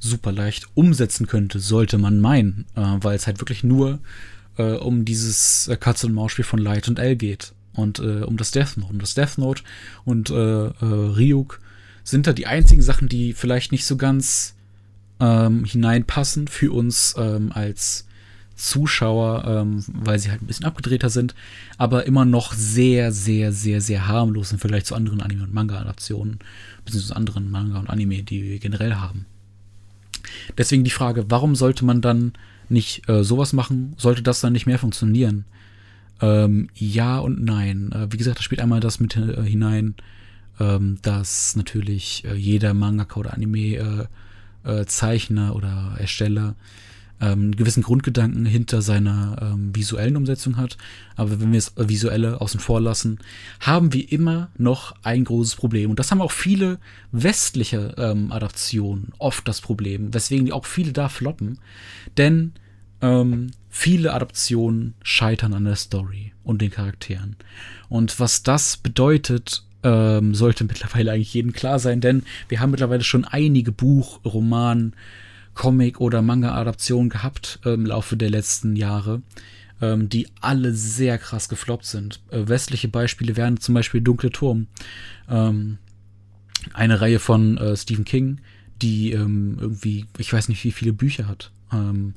[SPEAKER 1] super leicht umsetzen könnte, sollte man meinen, äh, weil es halt wirklich nur äh, um dieses äh, Katze- und Maus-Spiel von Light und L geht und äh, um das Death Note. Und das Death Note und äh, äh, Ryuk sind da die einzigen Sachen, die vielleicht nicht so ganz ähm, hineinpassen für uns ähm, als Zuschauer, ähm, weil sie halt ein bisschen abgedrehter sind, aber immer noch sehr, sehr, sehr, sehr harmlos im Vergleich zu anderen Anime- und Manga-Adaptionen, beziehungsweise anderen Manga und Anime, die wir generell haben. Deswegen die Frage, warum sollte man dann nicht äh, sowas machen? Sollte das dann nicht mehr funktionieren? Ähm, ja und nein. Äh, wie gesagt, da spielt einmal das mit äh, hinein, ähm, dass natürlich äh, jeder Mangaka oder Anime-Zeichner äh, äh, oder Ersteller ähm, gewissen Grundgedanken hinter seiner ähm, visuellen Umsetzung hat. Aber wenn wir es visuelle außen vor lassen, haben wir immer noch ein großes Problem. Und das haben auch viele westliche ähm, Adaptionen oft das Problem, weswegen auch viele da floppen. Denn ähm, viele Adaptionen scheitern an der Story und den Charakteren. Und was das bedeutet, ähm, sollte mittlerweile eigentlich jedem klar sein, denn wir haben mittlerweile schon einige Buch, Roman, Comic- oder Manga-Adaptionen gehabt äh, im Laufe der letzten Jahre, ähm, die alle sehr krass gefloppt sind. Äh, westliche Beispiele wären zum Beispiel Dunkle Turm, ähm, eine Reihe von äh, Stephen King, die ähm, irgendwie, ich weiß nicht, wie viele Bücher hat. Ähm,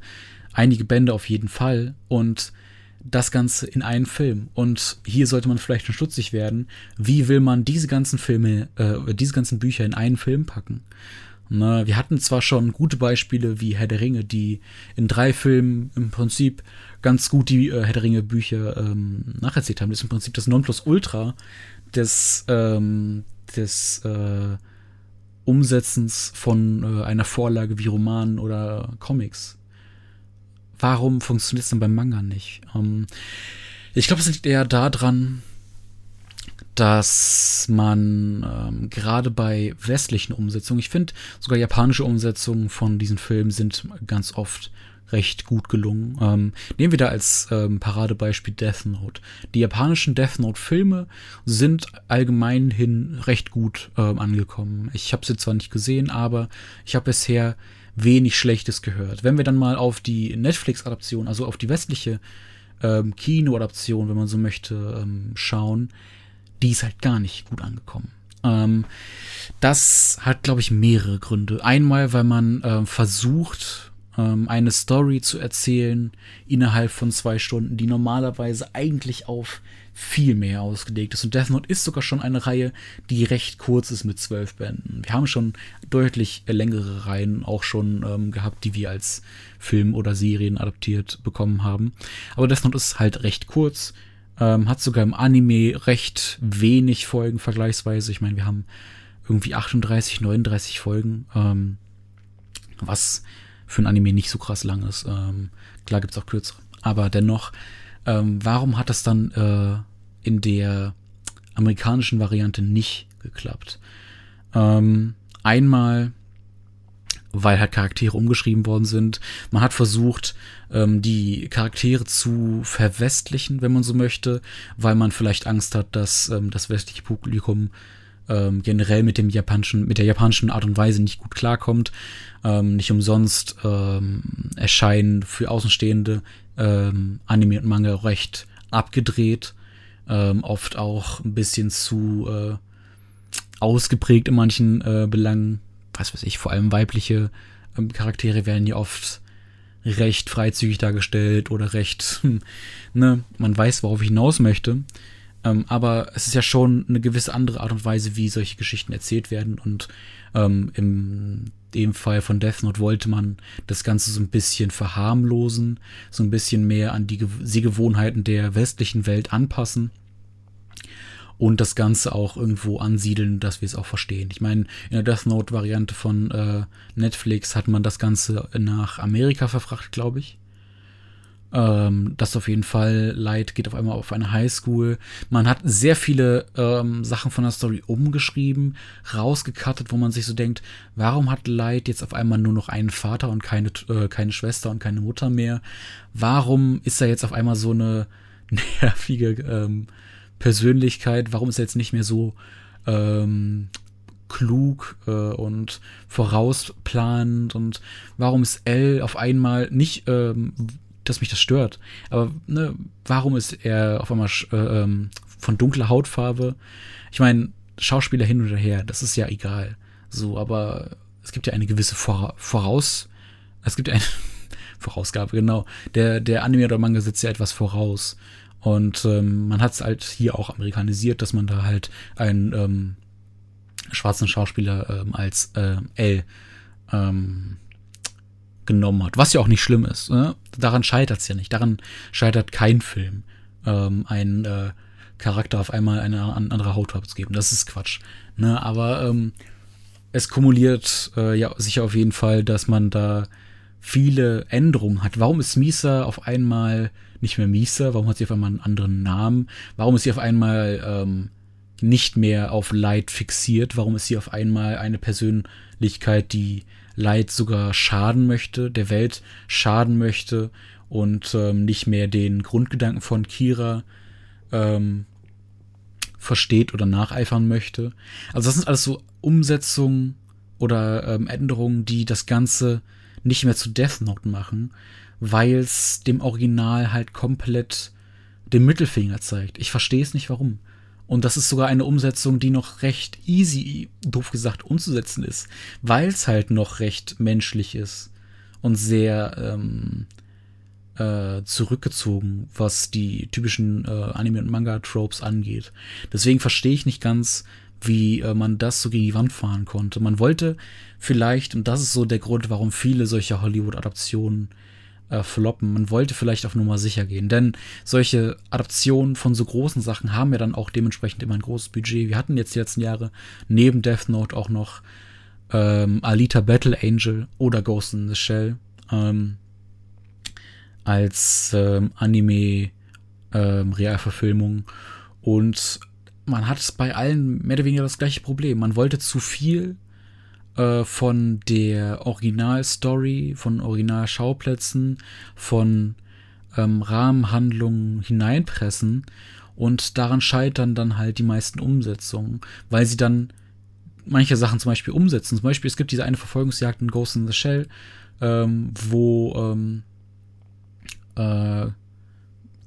[SPEAKER 1] einige Bände auf jeden Fall und das Ganze in einen Film. Und hier sollte man vielleicht schon stutzig werden. Wie will man diese ganzen Filme, äh, diese ganzen Bücher in einen Film packen? Na, wir hatten zwar schon gute Beispiele wie Herr der Ringe, die in drei Filmen im Prinzip ganz gut die äh, Herr der Ringe Bücher ähm, nacherzählt haben. Das ist im Prinzip das Nonplusultra des, ähm, des äh, Umsetzens von äh, einer Vorlage wie Romanen oder Comics. Warum funktioniert es denn beim Manga nicht? Ähm, ich glaube, es liegt eher daran, dass man ähm, gerade bei westlichen Umsetzungen, ich finde sogar japanische Umsetzungen von diesen Filmen sind ganz oft recht gut gelungen. Ähm, nehmen wir da als ähm, Paradebeispiel Death Note. Die japanischen Death Note-Filme sind allgemein hin recht gut ähm, angekommen. Ich habe sie zwar nicht gesehen, aber ich habe bisher wenig Schlechtes gehört. Wenn wir dann mal auf die Netflix-Adaption, also auf die westliche ähm, Kino-Adaption, wenn man so möchte, ähm, schauen, die ist halt gar nicht gut angekommen. Ähm, das hat, glaube ich, mehrere Gründe. Einmal, weil man äh, versucht, ähm, eine Story zu erzählen innerhalb von zwei Stunden, die normalerweise eigentlich auf viel mehr ausgelegt ist. Und Death Note ist sogar schon eine Reihe, die recht kurz ist mit zwölf Bänden. Wir haben schon deutlich längere Reihen auch schon ähm, gehabt, die wir als Film oder Serien adaptiert bekommen haben. Aber Death Note ist halt recht kurz, ähm, hat sogar im Anime recht wenig Folgen vergleichsweise. Ich meine, wir haben irgendwie 38, 39 Folgen, ähm, was für ein Anime nicht so krass lang ist. Ähm, klar gibt's auch kürzere. Aber dennoch, ähm, warum hat das dann äh, in der amerikanischen Variante nicht geklappt? Ähm, einmal weil halt Charaktere umgeschrieben worden sind. Man hat versucht, ähm, die Charaktere zu verwestlichen, wenn man so möchte, weil man vielleicht Angst hat, dass ähm, das westliche Publikum ähm, generell mit dem japanischen, mit der japanischen Art und Weise nicht gut klarkommt. Ähm, nicht umsonst ähm, erscheinen für Außenstehende ähm, Anime und Manga recht abgedreht, ähm, oft auch ein bisschen zu äh, ausgeprägt in manchen äh, Belangen was weiß ich, vor allem weibliche ähm, Charaktere werden ja oft recht freizügig dargestellt oder recht, hm, ne, man weiß, worauf ich hinaus möchte. Ähm, aber es ist ja schon eine gewisse andere Art und Weise, wie solche Geschichten erzählt werden. Und ähm, im dem Fall von Death Note wollte man das Ganze so ein bisschen verharmlosen, so ein bisschen mehr an die Sehgewohnheiten der westlichen Welt anpassen und das Ganze auch irgendwo ansiedeln, dass wir es auch verstehen. Ich meine, in der Death Note-Variante von äh, Netflix hat man das Ganze nach Amerika verfrachtet, glaube ich. Ähm, das auf jeden Fall. Light geht auf einmal auf eine Highschool. Man hat sehr viele ähm, Sachen von der Story umgeschrieben, rausgekattet, wo man sich so denkt, warum hat Light jetzt auf einmal nur noch einen Vater und keine, äh, keine Schwester und keine Mutter mehr? Warum ist er jetzt auf einmal so eine nervige ähm, Persönlichkeit? Warum ist er jetzt nicht mehr so ähm, klug äh, und vorausplanend? Und warum ist L auf einmal nicht, ähm, dass mich das stört, aber ne, warum ist er auf einmal äh, ähm, von dunkler Hautfarbe? Ich meine, Schauspieler hin oder her, das ist ja egal. So, aber es gibt ja eine gewisse Vor Voraus, es gibt eine Vorausgabe, genau. Der, der Anime oder Manga setzt ja etwas voraus. Und ähm, man hat es halt hier auch amerikanisiert, dass man da halt einen ähm, schwarzen Schauspieler ähm, als äh, L ähm, genommen hat. Was ja auch nicht schlimm ist. Ne? Daran scheitert es ja nicht. Daran scheitert kein Film, ähm, einen äh, Charakter auf einmal eine andere Hautfarbe zu geben. Das ist Quatsch. Ne? Aber ähm, es kumuliert äh, ja sicher auf jeden Fall, dass man da viele Änderungen hat. Warum ist Misa auf einmal nicht mehr Misa? Warum hat sie auf einmal einen anderen Namen? Warum ist sie auf einmal ähm, nicht mehr auf Light fixiert? Warum ist sie auf einmal eine Persönlichkeit, die Light sogar schaden möchte, der Welt schaden möchte und ähm, nicht mehr den Grundgedanken von Kira ähm, versteht oder nacheifern möchte? Also das sind alles so Umsetzungen oder ähm, Änderungen, die das Ganze nicht mehr zu Death Note machen, weil es dem Original halt komplett den Mittelfinger zeigt. Ich verstehe es nicht, warum. Und das ist sogar eine Umsetzung, die noch recht easy, doof gesagt, umzusetzen ist, weil es halt noch recht menschlich ist und sehr ähm, äh, zurückgezogen, was die typischen äh, Anime- und Manga-Tropes angeht. Deswegen verstehe ich nicht ganz, wie äh, man das so gegen die Wand fahren konnte. Man wollte vielleicht, und das ist so der Grund, warum viele solcher Hollywood-Adaptionen äh, floppen. Man wollte vielleicht auf Nummer sicher gehen, denn solche Adaptionen von so großen Sachen haben ja dann auch dementsprechend immer ein großes Budget. Wir hatten jetzt die letzten Jahre neben Death Note auch noch ähm, Alita Battle Angel oder Ghost in the Shell ähm, als ähm, Anime ähm, und man hat bei allen mehr oder weniger das gleiche Problem. Man wollte zu viel äh, von der Originalstory, von Originalschauplätzen, von ähm, Rahmenhandlungen hineinpressen und daran scheitern dann halt die meisten Umsetzungen, weil sie dann manche Sachen zum Beispiel umsetzen. Zum Beispiel, es gibt diese eine Verfolgungsjagd in Ghost in the Shell, ähm, wo ähm, äh,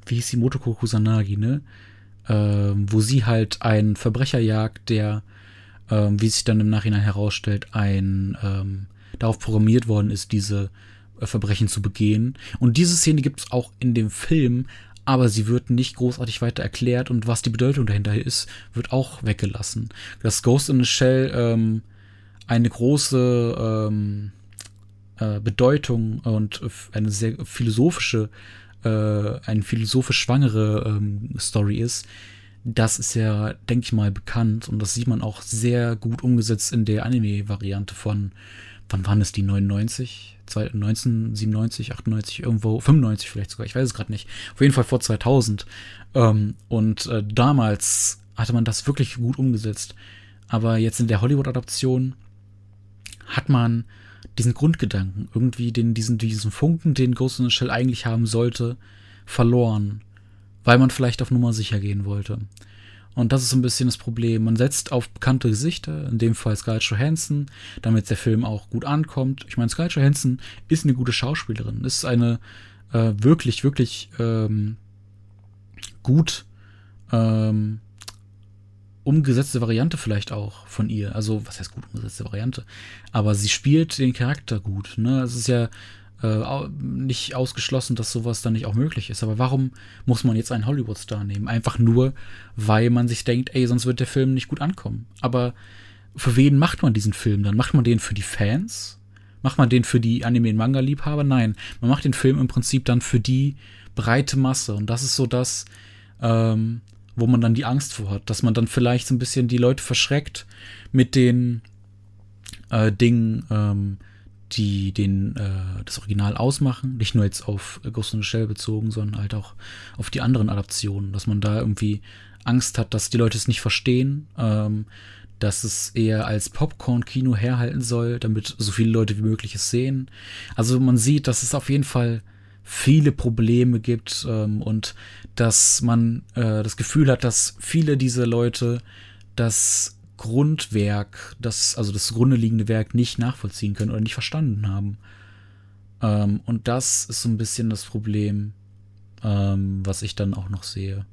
[SPEAKER 1] wie hieß die Motoko Kusanagi, ne? Ähm, wo sie halt einen Verbrecher jagt, der ähm, wie sich dann im Nachhinein herausstellt, ein ähm, darauf programmiert worden ist, diese äh, Verbrechen zu begehen. Und diese Szene gibt es auch in dem Film, aber sie wird nicht großartig weiter erklärt und was die Bedeutung dahinter ist, wird auch weggelassen. Dass Ghost in the Shell ähm, eine große ähm, äh, Bedeutung und eine sehr philosophische, äh, eine philosophisch schwangere ähm, Story ist, das ist ja, denke ich mal, bekannt und das sieht man auch sehr gut umgesetzt in der Anime-Variante von, wann waren es die 99? 1997, 98, irgendwo, 95 vielleicht sogar, ich weiß es gerade nicht. Auf jeden Fall vor 2000. Ähm, und äh, damals hatte man das wirklich gut umgesetzt. Aber jetzt in der Hollywood-Adaption hat man diesen Grundgedanken, irgendwie den, diesen, diesen Funken, den Ghost in the Shell eigentlich haben sollte, verloren weil man vielleicht auf Nummer sicher gehen wollte. Und das ist so ein bisschen das Problem. Man setzt auf bekannte Gesichter, in dem Fall Scarlett Johansson, damit der Film auch gut ankommt. Ich meine, Scarlett Johansson ist eine gute Schauspielerin, ist eine äh, wirklich, wirklich ähm, gut ähm, umgesetzte Variante vielleicht auch von ihr. Also, was heißt gut umgesetzte Variante? Aber sie spielt den Charakter gut. Ne? Es ist ja äh, nicht ausgeschlossen, dass sowas dann nicht auch möglich ist. Aber warum muss man jetzt einen Hollywood-Star nehmen? Einfach nur, weil man sich denkt, ey, sonst wird der Film nicht gut ankommen. Aber für wen macht man diesen Film dann? Macht man den für die Fans? Macht man den für die Anime- und Manga-Liebhaber? Nein. Man macht den Film im Prinzip dann für die breite Masse. Und das ist so das, ähm, wo man dann die Angst vor hat, dass man dann vielleicht so ein bisschen die Leute verschreckt mit den äh, Dingen, ähm, die den, äh, das Original ausmachen. Nicht nur jetzt auf Ghost in the Shell bezogen, sondern halt auch auf die anderen Adaptionen. Dass man da irgendwie Angst hat, dass die Leute es nicht verstehen, ähm, dass es eher als Popcorn-Kino herhalten soll, damit so viele Leute wie möglich es sehen. Also man sieht, dass es auf jeden Fall viele Probleme gibt ähm, und dass man äh, das Gefühl hat, dass viele dieser Leute das Grundwerk, das, also das zugrunde liegende Werk nicht nachvollziehen können oder nicht verstanden haben. Ähm, und das ist so ein bisschen das Problem, ähm, was ich dann auch noch sehe.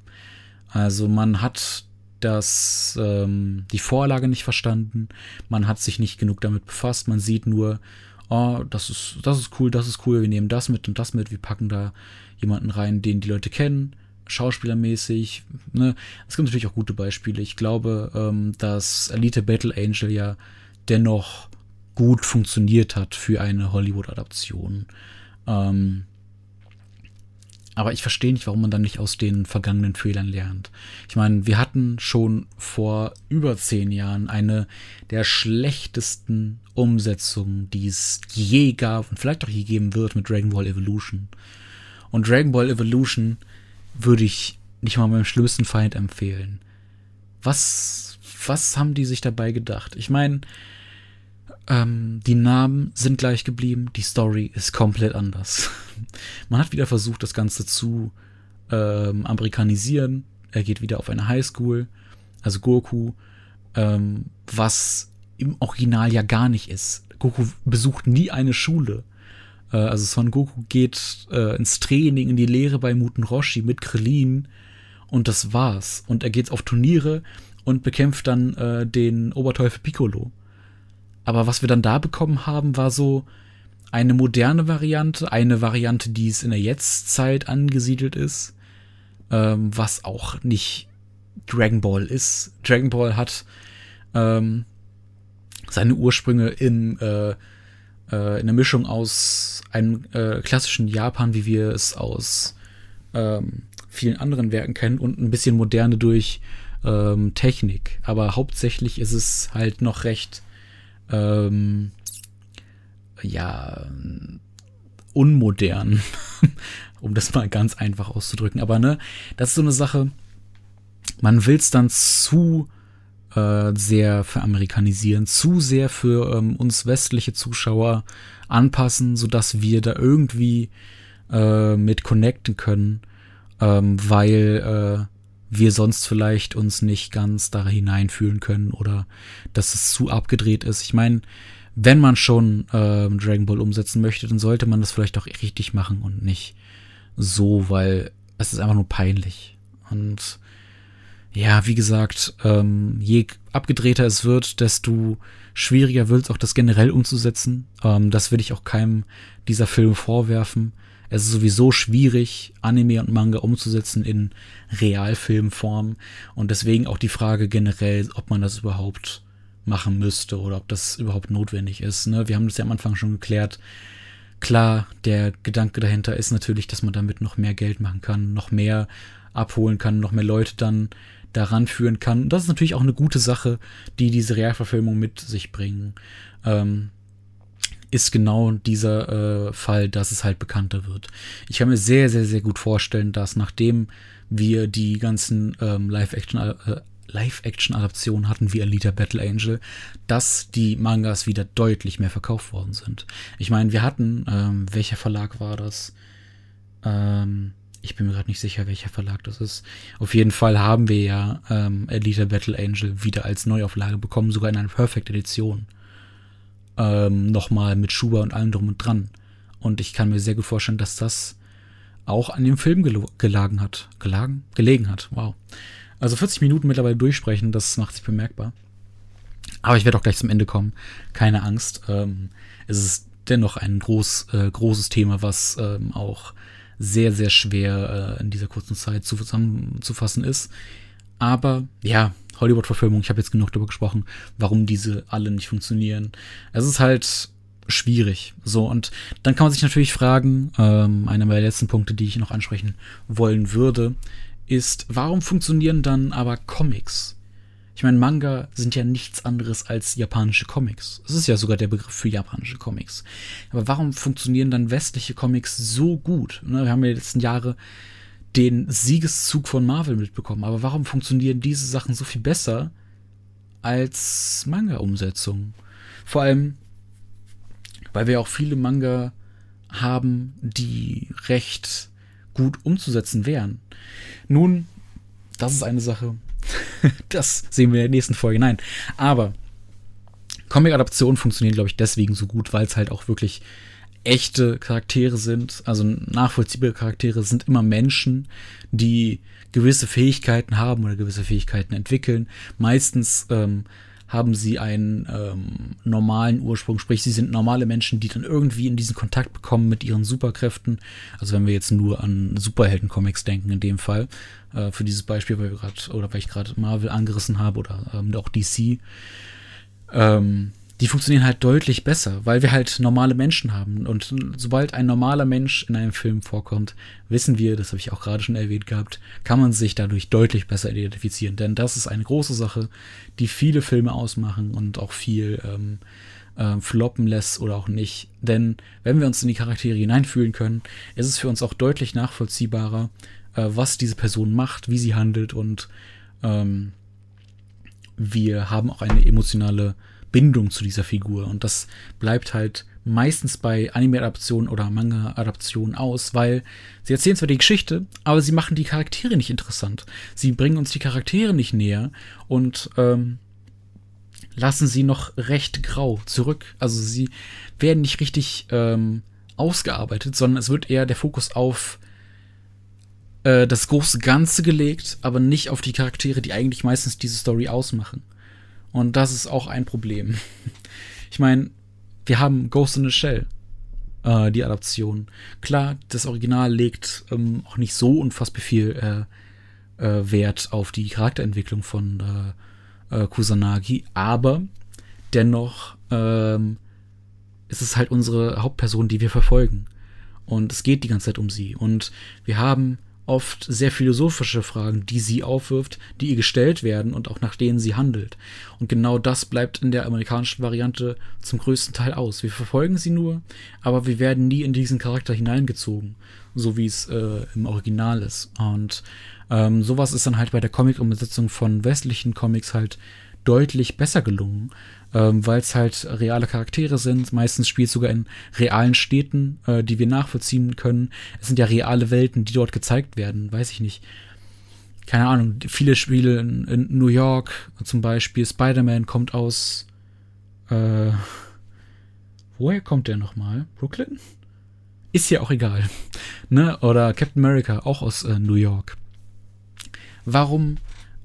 [SPEAKER 1] Also man hat das, ähm, die Vorlage nicht verstanden, man hat sich nicht genug damit befasst, man sieht nur, oh, das ist, das ist cool, das ist cool, wir nehmen das mit und das mit, wir packen da jemanden rein, den die Leute kennen, schauspielermäßig. Ne? Es gibt natürlich auch gute Beispiele. Ich glaube, ähm, dass Elite Battle Angel ja dennoch gut funktioniert hat für eine Hollywood-Adaption. Ähm, aber ich verstehe nicht, warum man dann nicht aus den vergangenen Fehlern lernt. Ich meine, wir hatten schon vor über zehn Jahren eine der schlechtesten Umsetzungen, die es je gab und vielleicht auch je geben wird mit Dragon Ball Evolution. Und Dragon Ball Evolution würde ich nicht mal meinem schlimmsten Feind empfehlen. Was, was haben die sich dabei gedacht? Ich meine, ähm, die Namen sind gleich geblieben, die Story ist komplett anders. Man hat wieder versucht, das Ganze zu ähm, amerikanisieren. Er geht wieder auf eine Highschool, also Goku, ähm, was im Original ja gar nicht ist. Goku besucht nie eine Schule. Äh, also Son Goku geht äh, ins Training, in die Lehre bei Muten Roshi mit Krillin und das war's. Und er geht auf Turniere und bekämpft dann äh, den Oberteufel Piccolo. Aber was wir dann da bekommen haben, war so eine moderne Variante, eine Variante, die es in der Jetztzeit angesiedelt ist, ähm, was auch nicht Dragon Ball ist. Dragon Ball hat ähm, seine Ursprünge in äh, äh, eine Mischung aus einem äh, klassischen Japan, wie wir es aus ähm, vielen anderen Werken kennen, und ein bisschen moderne durch ähm, Technik. Aber hauptsächlich ist es halt noch recht, ähm, ja, unmodern, um das mal ganz einfach auszudrücken. Aber ne, das ist so eine Sache, man will es dann zu äh, sehr veramerikanisieren, zu sehr für ähm, uns westliche Zuschauer anpassen, sodass wir da irgendwie äh, mit connecten können, ähm, weil äh, wir sonst vielleicht uns nicht ganz da hineinfühlen können oder dass es zu abgedreht ist. Ich meine, wenn man schon äh, Dragon Ball umsetzen möchte, dann sollte man das vielleicht auch richtig machen und nicht so, weil es ist einfach nur peinlich. Und ja, wie gesagt, ähm, je abgedrehter es wird, desto schwieriger wird es auch das generell umzusetzen. Ähm, das will ich auch keinem dieser Filme vorwerfen. Es ist sowieso schwierig, Anime und Manga umzusetzen in Realfilmform. Und deswegen auch die Frage generell, ob man das überhaupt machen müsste oder ob das überhaupt notwendig ist. Ne? Wir haben das ja am Anfang schon geklärt. Klar, der Gedanke dahinter ist natürlich, dass man damit noch mehr Geld machen kann, noch mehr abholen kann, noch mehr Leute dann daran führen kann. Und das ist natürlich auch eine gute Sache, die diese Realverfilmung mit sich bringen. Ähm, ist genau dieser äh, Fall, dass es halt bekannter wird. Ich kann mir sehr, sehr, sehr gut vorstellen, dass nachdem wir die ganzen ähm, Live-Action äh, Live-Action-Adaptionen hatten wie Alita Battle Angel, dass die Mangas wieder deutlich mehr verkauft worden sind. Ich meine, wir hatten, ähm, welcher Verlag war das? Ähm, ich bin mir gerade nicht sicher, welcher Verlag das ist. Auf jeden Fall haben wir ja ähm, Elite Battle Angel wieder als Neuauflage bekommen, sogar in einer Perfect Edition. Ähm, Nochmal mit Schuber und allem drum und dran. Und ich kann mir sehr gut vorstellen, dass das auch an dem Film gel gelagen hat. Gelagen? Gelegen hat. Wow. Also 40 Minuten mittlerweile durchsprechen, das macht sich bemerkbar. Aber ich werde auch gleich zum Ende kommen. Keine Angst. Ähm, es ist dennoch ein groß, äh, großes Thema, was ähm, auch sehr, sehr schwer äh, in dieser kurzen Zeit zu, zusammenzufassen ist. Aber ja, Hollywood-Verfilmung, ich habe jetzt genug darüber gesprochen, warum diese alle nicht funktionieren. Es ist halt schwierig. So, und dann kann man sich natürlich fragen, ähm, einer meiner letzten Punkte, die ich noch ansprechen wollen würde, ist, warum funktionieren dann aber Comics ich meine, Manga sind ja nichts anderes als japanische Comics. Es ist ja sogar der Begriff für japanische Comics. Aber warum funktionieren dann westliche Comics so gut? Ne, wir haben ja die letzten Jahre den Siegeszug von Marvel mitbekommen. Aber warum funktionieren diese Sachen so viel besser als Manga-Umsetzungen? Vor allem, weil wir auch viele Manga haben, die recht gut umzusetzen wären. Nun, das ist eine Sache. das sehen wir in der nächsten Folge. Nein, aber Comic-Adaptionen funktionieren, glaube ich, deswegen so gut, weil es halt auch wirklich echte Charaktere sind, also nachvollziehbare Charaktere sind immer Menschen, die gewisse Fähigkeiten haben oder gewisse Fähigkeiten entwickeln. Meistens ähm, haben sie einen ähm, normalen Ursprung, sprich, sie sind normale Menschen, die dann irgendwie in diesen Kontakt bekommen mit ihren Superkräften. Also wenn wir jetzt nur an Superhelden-Comics denken, in dem Fall, äh, für dieses Beispiel, weil wir gerade, oder weil ich gerade Marvel angerissen habe oder ähm, auch DC. Ähm, die funktionieren halt deutlich besser, weil wir halt normale Menschen haben. Und sobald ein normaler Mensch in einem Film vorkommt, wissen wir, das habe ich auch gerade schon erwähnt gehabt, kann man sich dadurch deutlich besser identifizieren. Denn das ist eine große Sache, die viele Filme ausmachen und auch viel ähm, äh, floppen lässt oder auch nicht. Denn wenn wir uns in die Charaktere hineinfühlen können, ist es für uns auch deutlich nachvollziehbarer, äh, was diese Person macht, wie sie handelt und ähm, wir haben auch eine emotionale Bindung zu dieser Figur. Und das bleibt halt meistens bei Anime-Adaptionen oder Manga-Adaptionen aus, weil sie erzählen zwar die Geschichte, aber sie machen die Charaktere nicht interessant. Sie bringen uns die Charaktere nicht näher und ähm, lassen sie noch recht grau zurück. Also sie werden nicht richtig ähm, ausgearbeitet, sondern es wird eher der Fokus auf äh, das große Ganze gelegt, aber nicht auf die Charaktere, die eigentlich meistens diese Story ausmachen. Und das ist auch ein Problem. Ich meine, wir haben Ghost in the Shell, äh, die Adaption. Klar, das Original legt ähm, auch nicht so unfassbar viel äh, äh, Wert auf die Charakterentwicklung von äh, äh, Kusanagi, aber dennoch ähm, ist es halt unsere Hauptperson, die wir verfolgen. Und es geht die ganze Zeit um sie. Und wir haben oft sehr philosophische Fragen, die sie aufwirft, die ihr gestellt werden und auch nach denen sie handelt. Und genau das bleibt in der amerikanischen Variante zum größten Teil aus. Wir verfolgen sie nur, aber wir werden nie in diesen Charakter hineingezogen, so wie es äh, im Original ist. Und ähm, sowas ist dann halt bei der Comic-Umsetzung von westlichen Comics halt deutlich besser gelungen ähm, weil es halt reale Charaktere sind. Meistens spielt sogar in realen Städten, äh, die wir nachvollziehen können. Es sind ja reale Welten, die dort gezeigt werden, weiß ich nicht. Keine Ahnung, viele Spiele in, in New York zum Beispiel. Spider-Man kommt aus. Äh, woher kommt der nochmal? Brooklyn? Ist ja auch egal. ne? Oder Captain America, auch aus äh, New York. Warum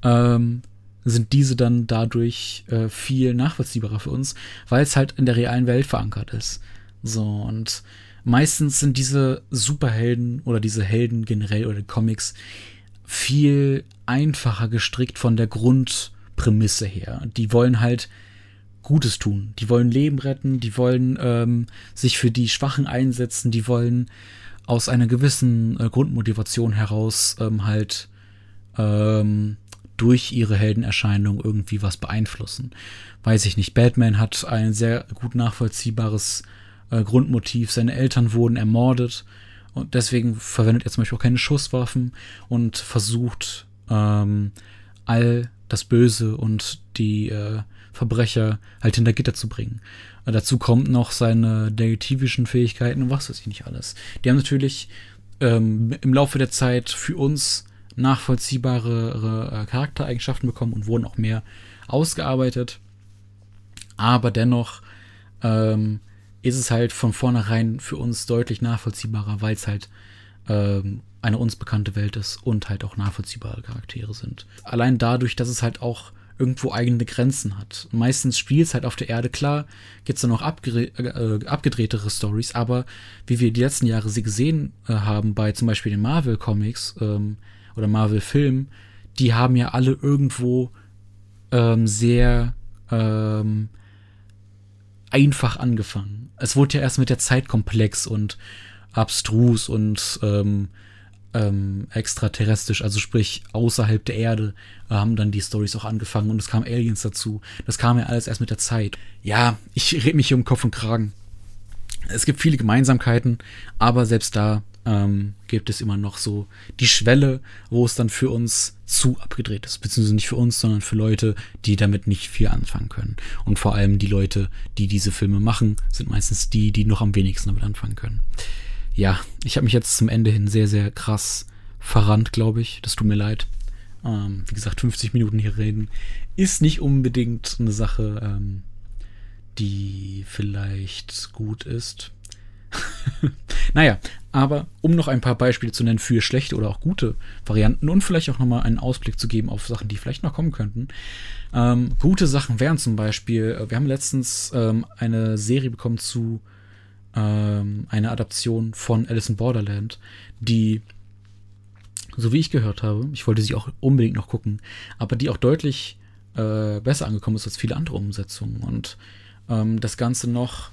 [SPEAKER 1] ähm, sind diese dann dadurch äh, viel nachvollziehbarer für uns, weil es halt in der realen Welt verankert ist. So, und meistens sind diese Superhelden oder diese Helden generell oder Comics viel einfacher gestrickt von der Grundprämisse her. Die wollen halt Gutes tun. Die wollen Leben retten, die wollen ähm, sich für die Schwachen einsetzen, die wollen aus einer gewissen äh, Grundmotivation heraus ähm, halt ähm, durch ihre Heldenerscheinung irgendwie was beeinflussen. Weiß ich nicht. Batman hat ein sehr gut nachvollziehbares äh, Grundmotiv. Seine Eltern wurden ermordet und deswegen verwendet er zum Beispiel auch keine Schusswaffen und versucht ähm, all das Böse und die äh, Verbrecher halt hinter Gitter zu bringen. Und dazu kommt noch seine detektivischen Fähigkeiten und was weiß ich nicht alles. Die haben natürlich ähm, im Laufe der Zeit für uns nachvollziehbare äh, Charaktereigenschaften bekommen und wurden auch mehr ausgearbeitet. Aber dennoch ähm, ist es halt von vornherein für uns deutlich nachvollziehbarer, weil es halt ähm, eine uns bekannte Welt ist und halt auch nachvollziehbare Charaktere sind. Allein dadurch, dass es halt auch irgendwo eigene Grenzen hat. Meistens spielt es halt auf der Erde, klar, gibt es dann noch abgedre äh, abgedrehtere Stories, aber wie wir die letzten Jahre sie gesehen äh, haben bei zum Beispiel den Marvel-Comics, ähm, oder Marvel-Film, die haben ja alle irgendwo ähm, sehr ähm, einfach angefangen. Es wurde ja erst mit der Zeit komplex und abstrus und ähm, ähm, extraterrestrisch, also sprich außerhalb der Erde, haben dann die Stories auch angefangen und es kamen Aliens dazu. Das kam ja alles erst mit der Zeit. Ja, ich rede mich hier um Kopf und Kragen. Es gibt viele Gemeinsamkeiten, aber selbst da ähm, gibt es immer noch so die Schwelle, wo es dann für uns zu abgedreht ist. Beziehungsweise nicht für uns, sondern für Leute, die damit nicht viel anfangen können. Und vor allem die Leute, die diese Filme machen, sind meistens die, die noch am wenigsten damit anfangen können. Ja, ich habe mich jetzt zum Ende hin sehr, sehr krass verrannt, glaube ich. Das tut mir leid. Ähm, wie gesagt, 50 Minuten hier reden ist nicht unbedingt eine Sache, ähm, die vielleicht gut ist. naja, aber um noch ein paar Beispiele zu nennen für schlechte oder auch gute Varianten und vielleicht auch nochmal einen Ausblick zu geben auf Sachen, die vielleicht noch kommen könnten. Ähm, gute Sachen wären zum Beispiel, äh, wir haben letztens ähm, eine Serie bekommen zu ähm, einer Adaption von Alice in Borderland, die, so wie ich gehört habe, ich wollte sie auch unbedingt noch gucken, aber die auch deutlich äh, besser angekommen ist als viele andere Umsetzungen und ähm, das Ganze noch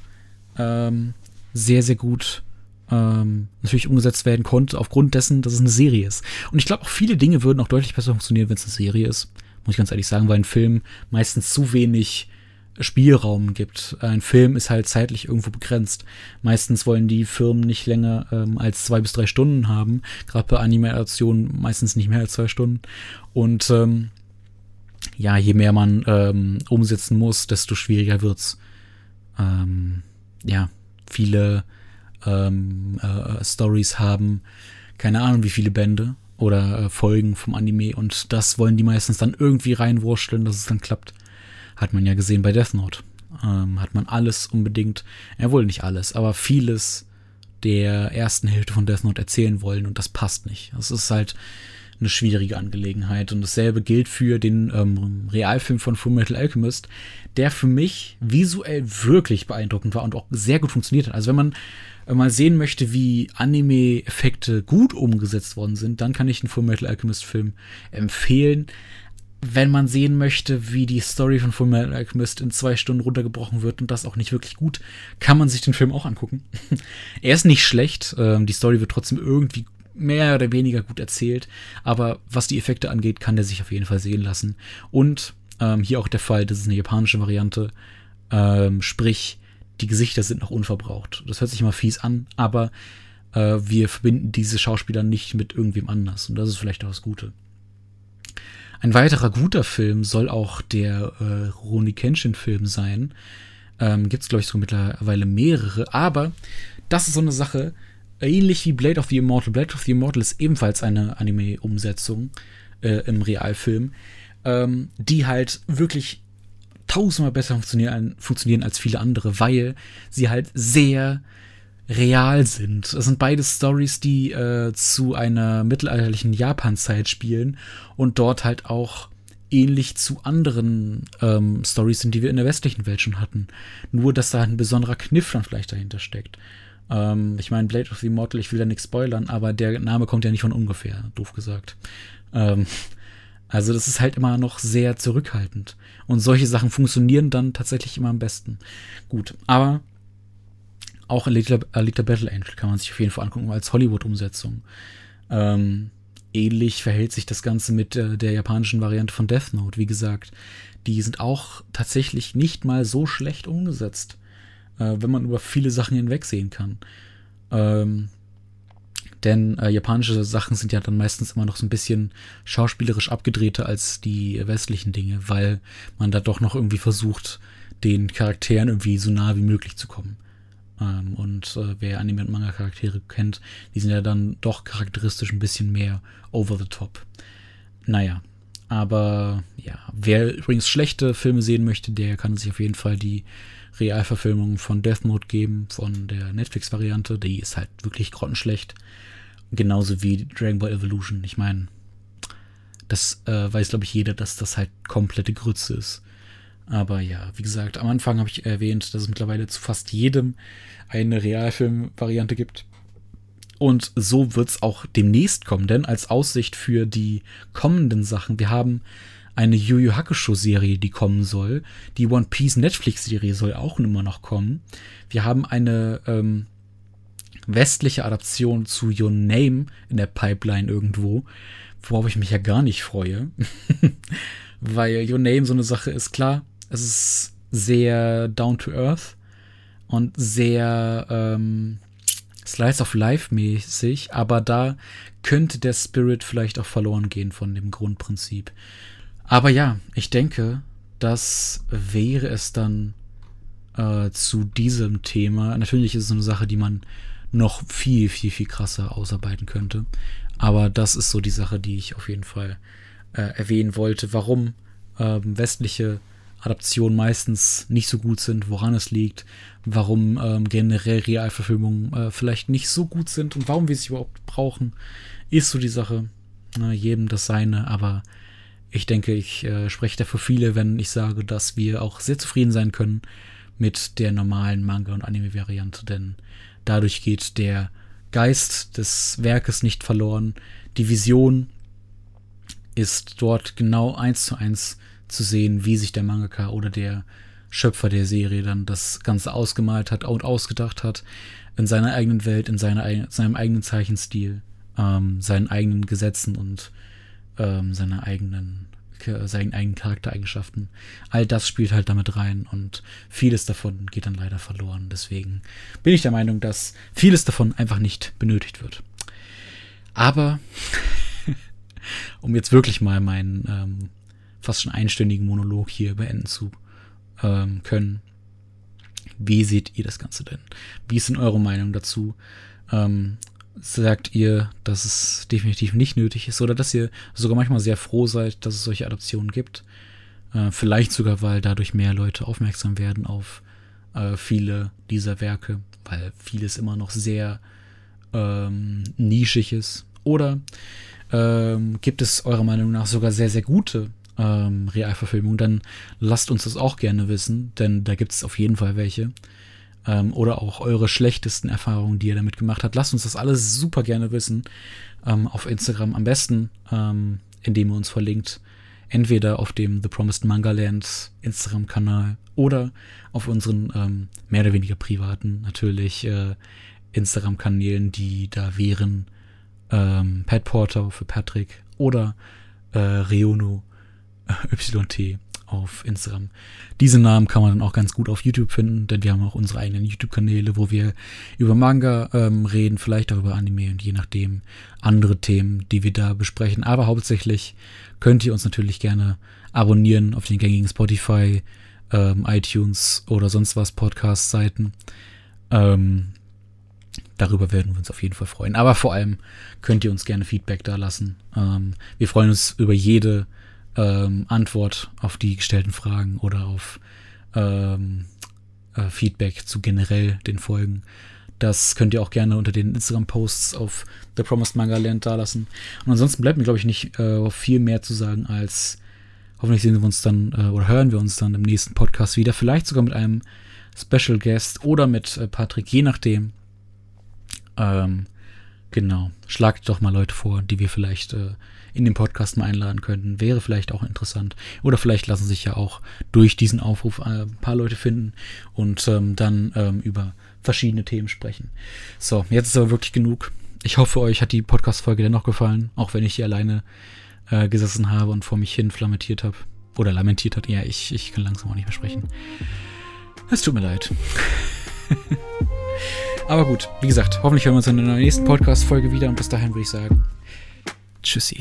[SPEAKER 1] ähm, sehr, sehr gut ähm, natürlich umgesetzt werden konnte, aufgrund dessen, dass es eine Serie ist. Und ich glaube, auch viele Dinge würden auch deutlich besser funktionieren, wenn es eine Serie ist. Muss ich ganz ehrlich sagen, weil ein Film meistens zu wenig Spielraum gibt. Ein Film ist halt zeitlich irgendwo begrenzt. Meistens wollen die Firmen nicht länger ähm, als zwei bis drei Stunden haben. Gerade bei Animationen meistens nicht mehr als zwei Stunden. Und ähm, ja, je mehr man ähm, umsetzen muss, desto schwieriger wird's. Ähm, ja, viele ähm, äh, Stories haben, keine Ahnung wie viele Bände oder äh, Folgen vom Anime und das wollen die meistens dann irgendwie reinwurschteln, dass es dann klappt. Hat man ja gesehen bei Death Note. Ähm, hat man alles unbedingt, ja wohl nicht alles, aber vieles der ersten Hälfte von Death Note erzählen wollen und das passt nicht. Das ist halt eine schwierige Angelegenheit. Und dasselbe gilt für den ähm, Realfilm von Full Metal Alchemist, der für mich visuell wirklich beeindruckend war und auch sehr gut funktioniert hat. Also wenn man äh, mal sehen möchte, wie Anime-Effekte gut umgesetzt worden sind, dann kann ich den Full Metal Alchemist Film empfehlen. Wenn man sehen möchte, wie die Story von Full Metal Alchemist in zwei Stunden runtergebrochen wird und das auch nicht wirklich gut, kann man sich den Film auch angucken. er ist nicht schlecht, ähm, die Story wird trotzdem irgendwie mehr oder weniger gut erzählt, aber was die Effekte angeht, kann der sich auf jeden Fall sehen lassen. Und ähm, hier auch der Fall, das ist eine japanische Variante, ähm, sprich, die Gesichter sind noch unverbraucht. Das hört sich immer fies an, aber äh, wir verbinden diese Schauspieler nicht mit irgendwem anders und das ist vielleicht auch das Gute. Ein weiterer guter Film soll auch der äh, Roni Kenshin-Film sein. Ähm, Gibt es, glaube ich, so mittlerweile mehrere, aber das ist so eine Sache, ähnlich wie Blade of the Immortal. Blade of the Immortal ist ebenfalls eine Anime-Umsetzung äh, im Realfilm, ähm, die halt wirklich tausendmal besser funktionieren, funktionieren als viele andere, weil sie halt sehr real sind. Es sind beide Stories, die äh, zu einer mittelalterlichen Japan-Zeit spielen und dort halt auch ähnlich zu anderen ähm, Stories sind, die wir in der westlichen Welt schon hatten. Nur, dass da ein besonderer Kniff dann vielleicht dahinter steckt. Ähm, ich meine, Blade of the Immortal, ich will da nichts spoilern, aber der Name kommt ja nicht von ungefähr, doof gesagt. Ähm, also das ist halt immer noch sehr zurückhaltend. Und solche Sachen funktionieren dann tatsächlich immer am besten. Gut, aber auch Alita, Alita Battle Angel kann man sich auf jeden Fall angucken als Hollywood-Umsetzung. Ähm, ähnlich verhält sich das Ganze mit äh, der japanischen Variante von Death Note. Wie gesagt, die sind auch tatsächlich nicht mal so schlecht umgesetzt äh, wenn man über viele Sachen hinwegsehen kann. Ähm, denn äh, japanische Sachen sind ja dann meistens immer noch so ein bisschen schauspielerisch abgedrehter als die westlichen Dinge, weil man da doch noch irgendwie versucht, den Charakteren irgendwie so nah wie möglich zu kommen. Ähm, und äh, wer Anime- und Manga-Charaktere kennt, die sind ja dann doch charakteristisch ein bisschen mehr over the top. Naja, aber ja, wer übrigens schlechte Filme sehen möchte, der kann sich auf jeden Fall die Realverfilmung von Death Note geben, von der Netflix-Variante. Die ist halt wirklich grottenschlecht. Genauso wie Dragon Ball Evolution. Ich meine, das äh, weiß, glaube ich, jeder, dass das halt komplette Grütze ist. Aber ja, wie gesagt, am Anfang habe ich erwähnt, dass es mittlerweile zu fast jedem eine Realfilm-Variante gibt. Und so wird es auch demnächst kommen, denn als Aussicht für die kommenden Sachen, wir haben eine Yu Yu Hakusho Serie, die kommen soll. Die One Piece Netflix Serie soll auch immer noch kommen. Wir haben eine ähm, westliche Adaption zu Your Name in der Pipeline irgendwo, worauf ich mich ja gar nicht freue. Weil Your Name so eine Sache ist, klar, es ist sehr down to earth und sehr ähm, Slice of Life mäßig, aber da könnte der Spirit vielleicht auch verloren gehen von dem Grundprinzip. Aber ja, ich denke, das wäre es dann äh, zu diesem Thema. Natürlich ist es eine Sache, die man noch viel, viel, viel krasser ausarbeiten könnte. Aber das ist so die Sache, die ich auf jeden Fall äh, erwähnen wollte, warum ähm, westliche Adaptionen meistens nicht so gut sind, woran es liegt, warum ähm, generell Realverfilmungen äh, vielleicht nicht so gut sind und warum wir sie überhaupt brauchen, ist so die Sache. Äh, jedem das seine, aber ich denke, ich äh, spreche dafür viele, wenn ich sage, dass wir auch sehr zufrieden sein können mit der normalen Manga- und Anime-Variante, denn dadurch geht der Geist des Werkes nicht verloren. Die Vision ist dort genau eins zu eins zu sehen, wie sich der Mangaka oder der Schöpfer der Serie dann das Ganze ausgemalt hat und ausgedacht hat, in seiner eigenen Welt, in seiner, seinem eigenen Zeichenstil, ähm, seinen eigenen Gesetzen und ähm, seiner eigenen, seinen eigenen Charaktereigenschaften. All das spielt halt damit rein und vieles davon geht dann leider verloren. Deswegen bin ich der Meinung, dass vieles davon einfach nicht benötigt wird. Aber um jetzt wirklich mal meinen ähm, fast schon einstündigen Monolog hier beenden zu ähm, können. Wie seht ihr das Ganze denn? Wie ist denn eure Meinung dazu? Ähm, sagt ihr, dass es definitiv nicht nötig ist oder dass ihr sogar manchmal sehr froh seid, dass es solche Adoptionen gibt? Äh, vielleicht sogar, weil dadurch mehr Leute aufmerksam werden auf äh, viele dieser Werke, weil vieles immer noch sehr ähm, nischig ist. Oder ähm, gibt es eurer Meinung nach sogar sehr, sehr gute ähm, Realverfilmung, dann lasst uns das auch gerne wissen, denn da gibt es auf jeden Fall welche. Ähm, oder auch eure schlechtesten Erfahrungen, die ihr damit gemacht habt. Lasst uns das alles super gerne wissen. Ähm, auf Instagram am besten, ähm, indem ihr uns verlinkt. Entweder auf dem The Promised Manga Land Instagram-Kanal oder auf unseren ähm, mehr oder weniger privaten, natürlich, äh, Instagram-Kanälen, die da wären ähm, Pat Porter für Patrick oder äh, Reono YT auf Instagram. Diese Namen kann man dann auch ganz gut auf YouTube finden, denn wir haben auch unsere eigenen YouTube-Kanäle, wo wir über Manga ähm, reden, vielleicht auch über Anime und je nachdem andere Themen, die wir da besprechen. Aber hauptsächlich könnt ihr uns natürlich gerne abonnieren auf den gängigen Spotify, ähm, iTunes oder sonst was Podcast-Seiten. Ähm, darüber werden wir uns auf jeden Fall freuen. Aber vor allem könnt ihr uns gerne Feedback da lassen. Ähm, wir freuen uns über jede ähm, Antwort auf die gestellten Fragen oder auf ähm, äh, Feedback zu generell den Folgen. Das könnt ihr auch gerne unter den Instagram-Posts auf The Promised Manga Land da lassen. Und ansonsten bleibt mir, glaube ich, nicht äh, viel mehr zu sagen als hoffentlich sehen wir uns dann äh, oder hören wir uns dann im nächsten Podcast wieder. Vielleicht sogar mit einem Special Guest oder mit äh, Patrick, je nachdem. Ähm, genau. Schlagt doch mal Leute vor, die wir vielleicht äh, in den Podcast mal einladen könnten. Wäre vielleicht auch interessant. Oder vielleicht lassen sich ja auch durch diesen Aufruf äh, ein paar Leute finden und ähm, dann ähm, über verschiedene Themen sprechen. So, jetzt ist aber wirklich genug. Ich hoffe, euch hat die Podcast-Folge dennoch gefallen, auch wenn ich hier alleine äh, gesessen habe und vor mich hin flamentiert habe. Oder lamentiert hat. Ja, ich, ich kann langsam auch nicht mehr sprechen. Es tut mir leid. Aber gut, wie gesagt, hoffentlich hören wir uns in der nächsten Podcast-Folge wieder und bis dahin würde ich sagen, Tschüssi.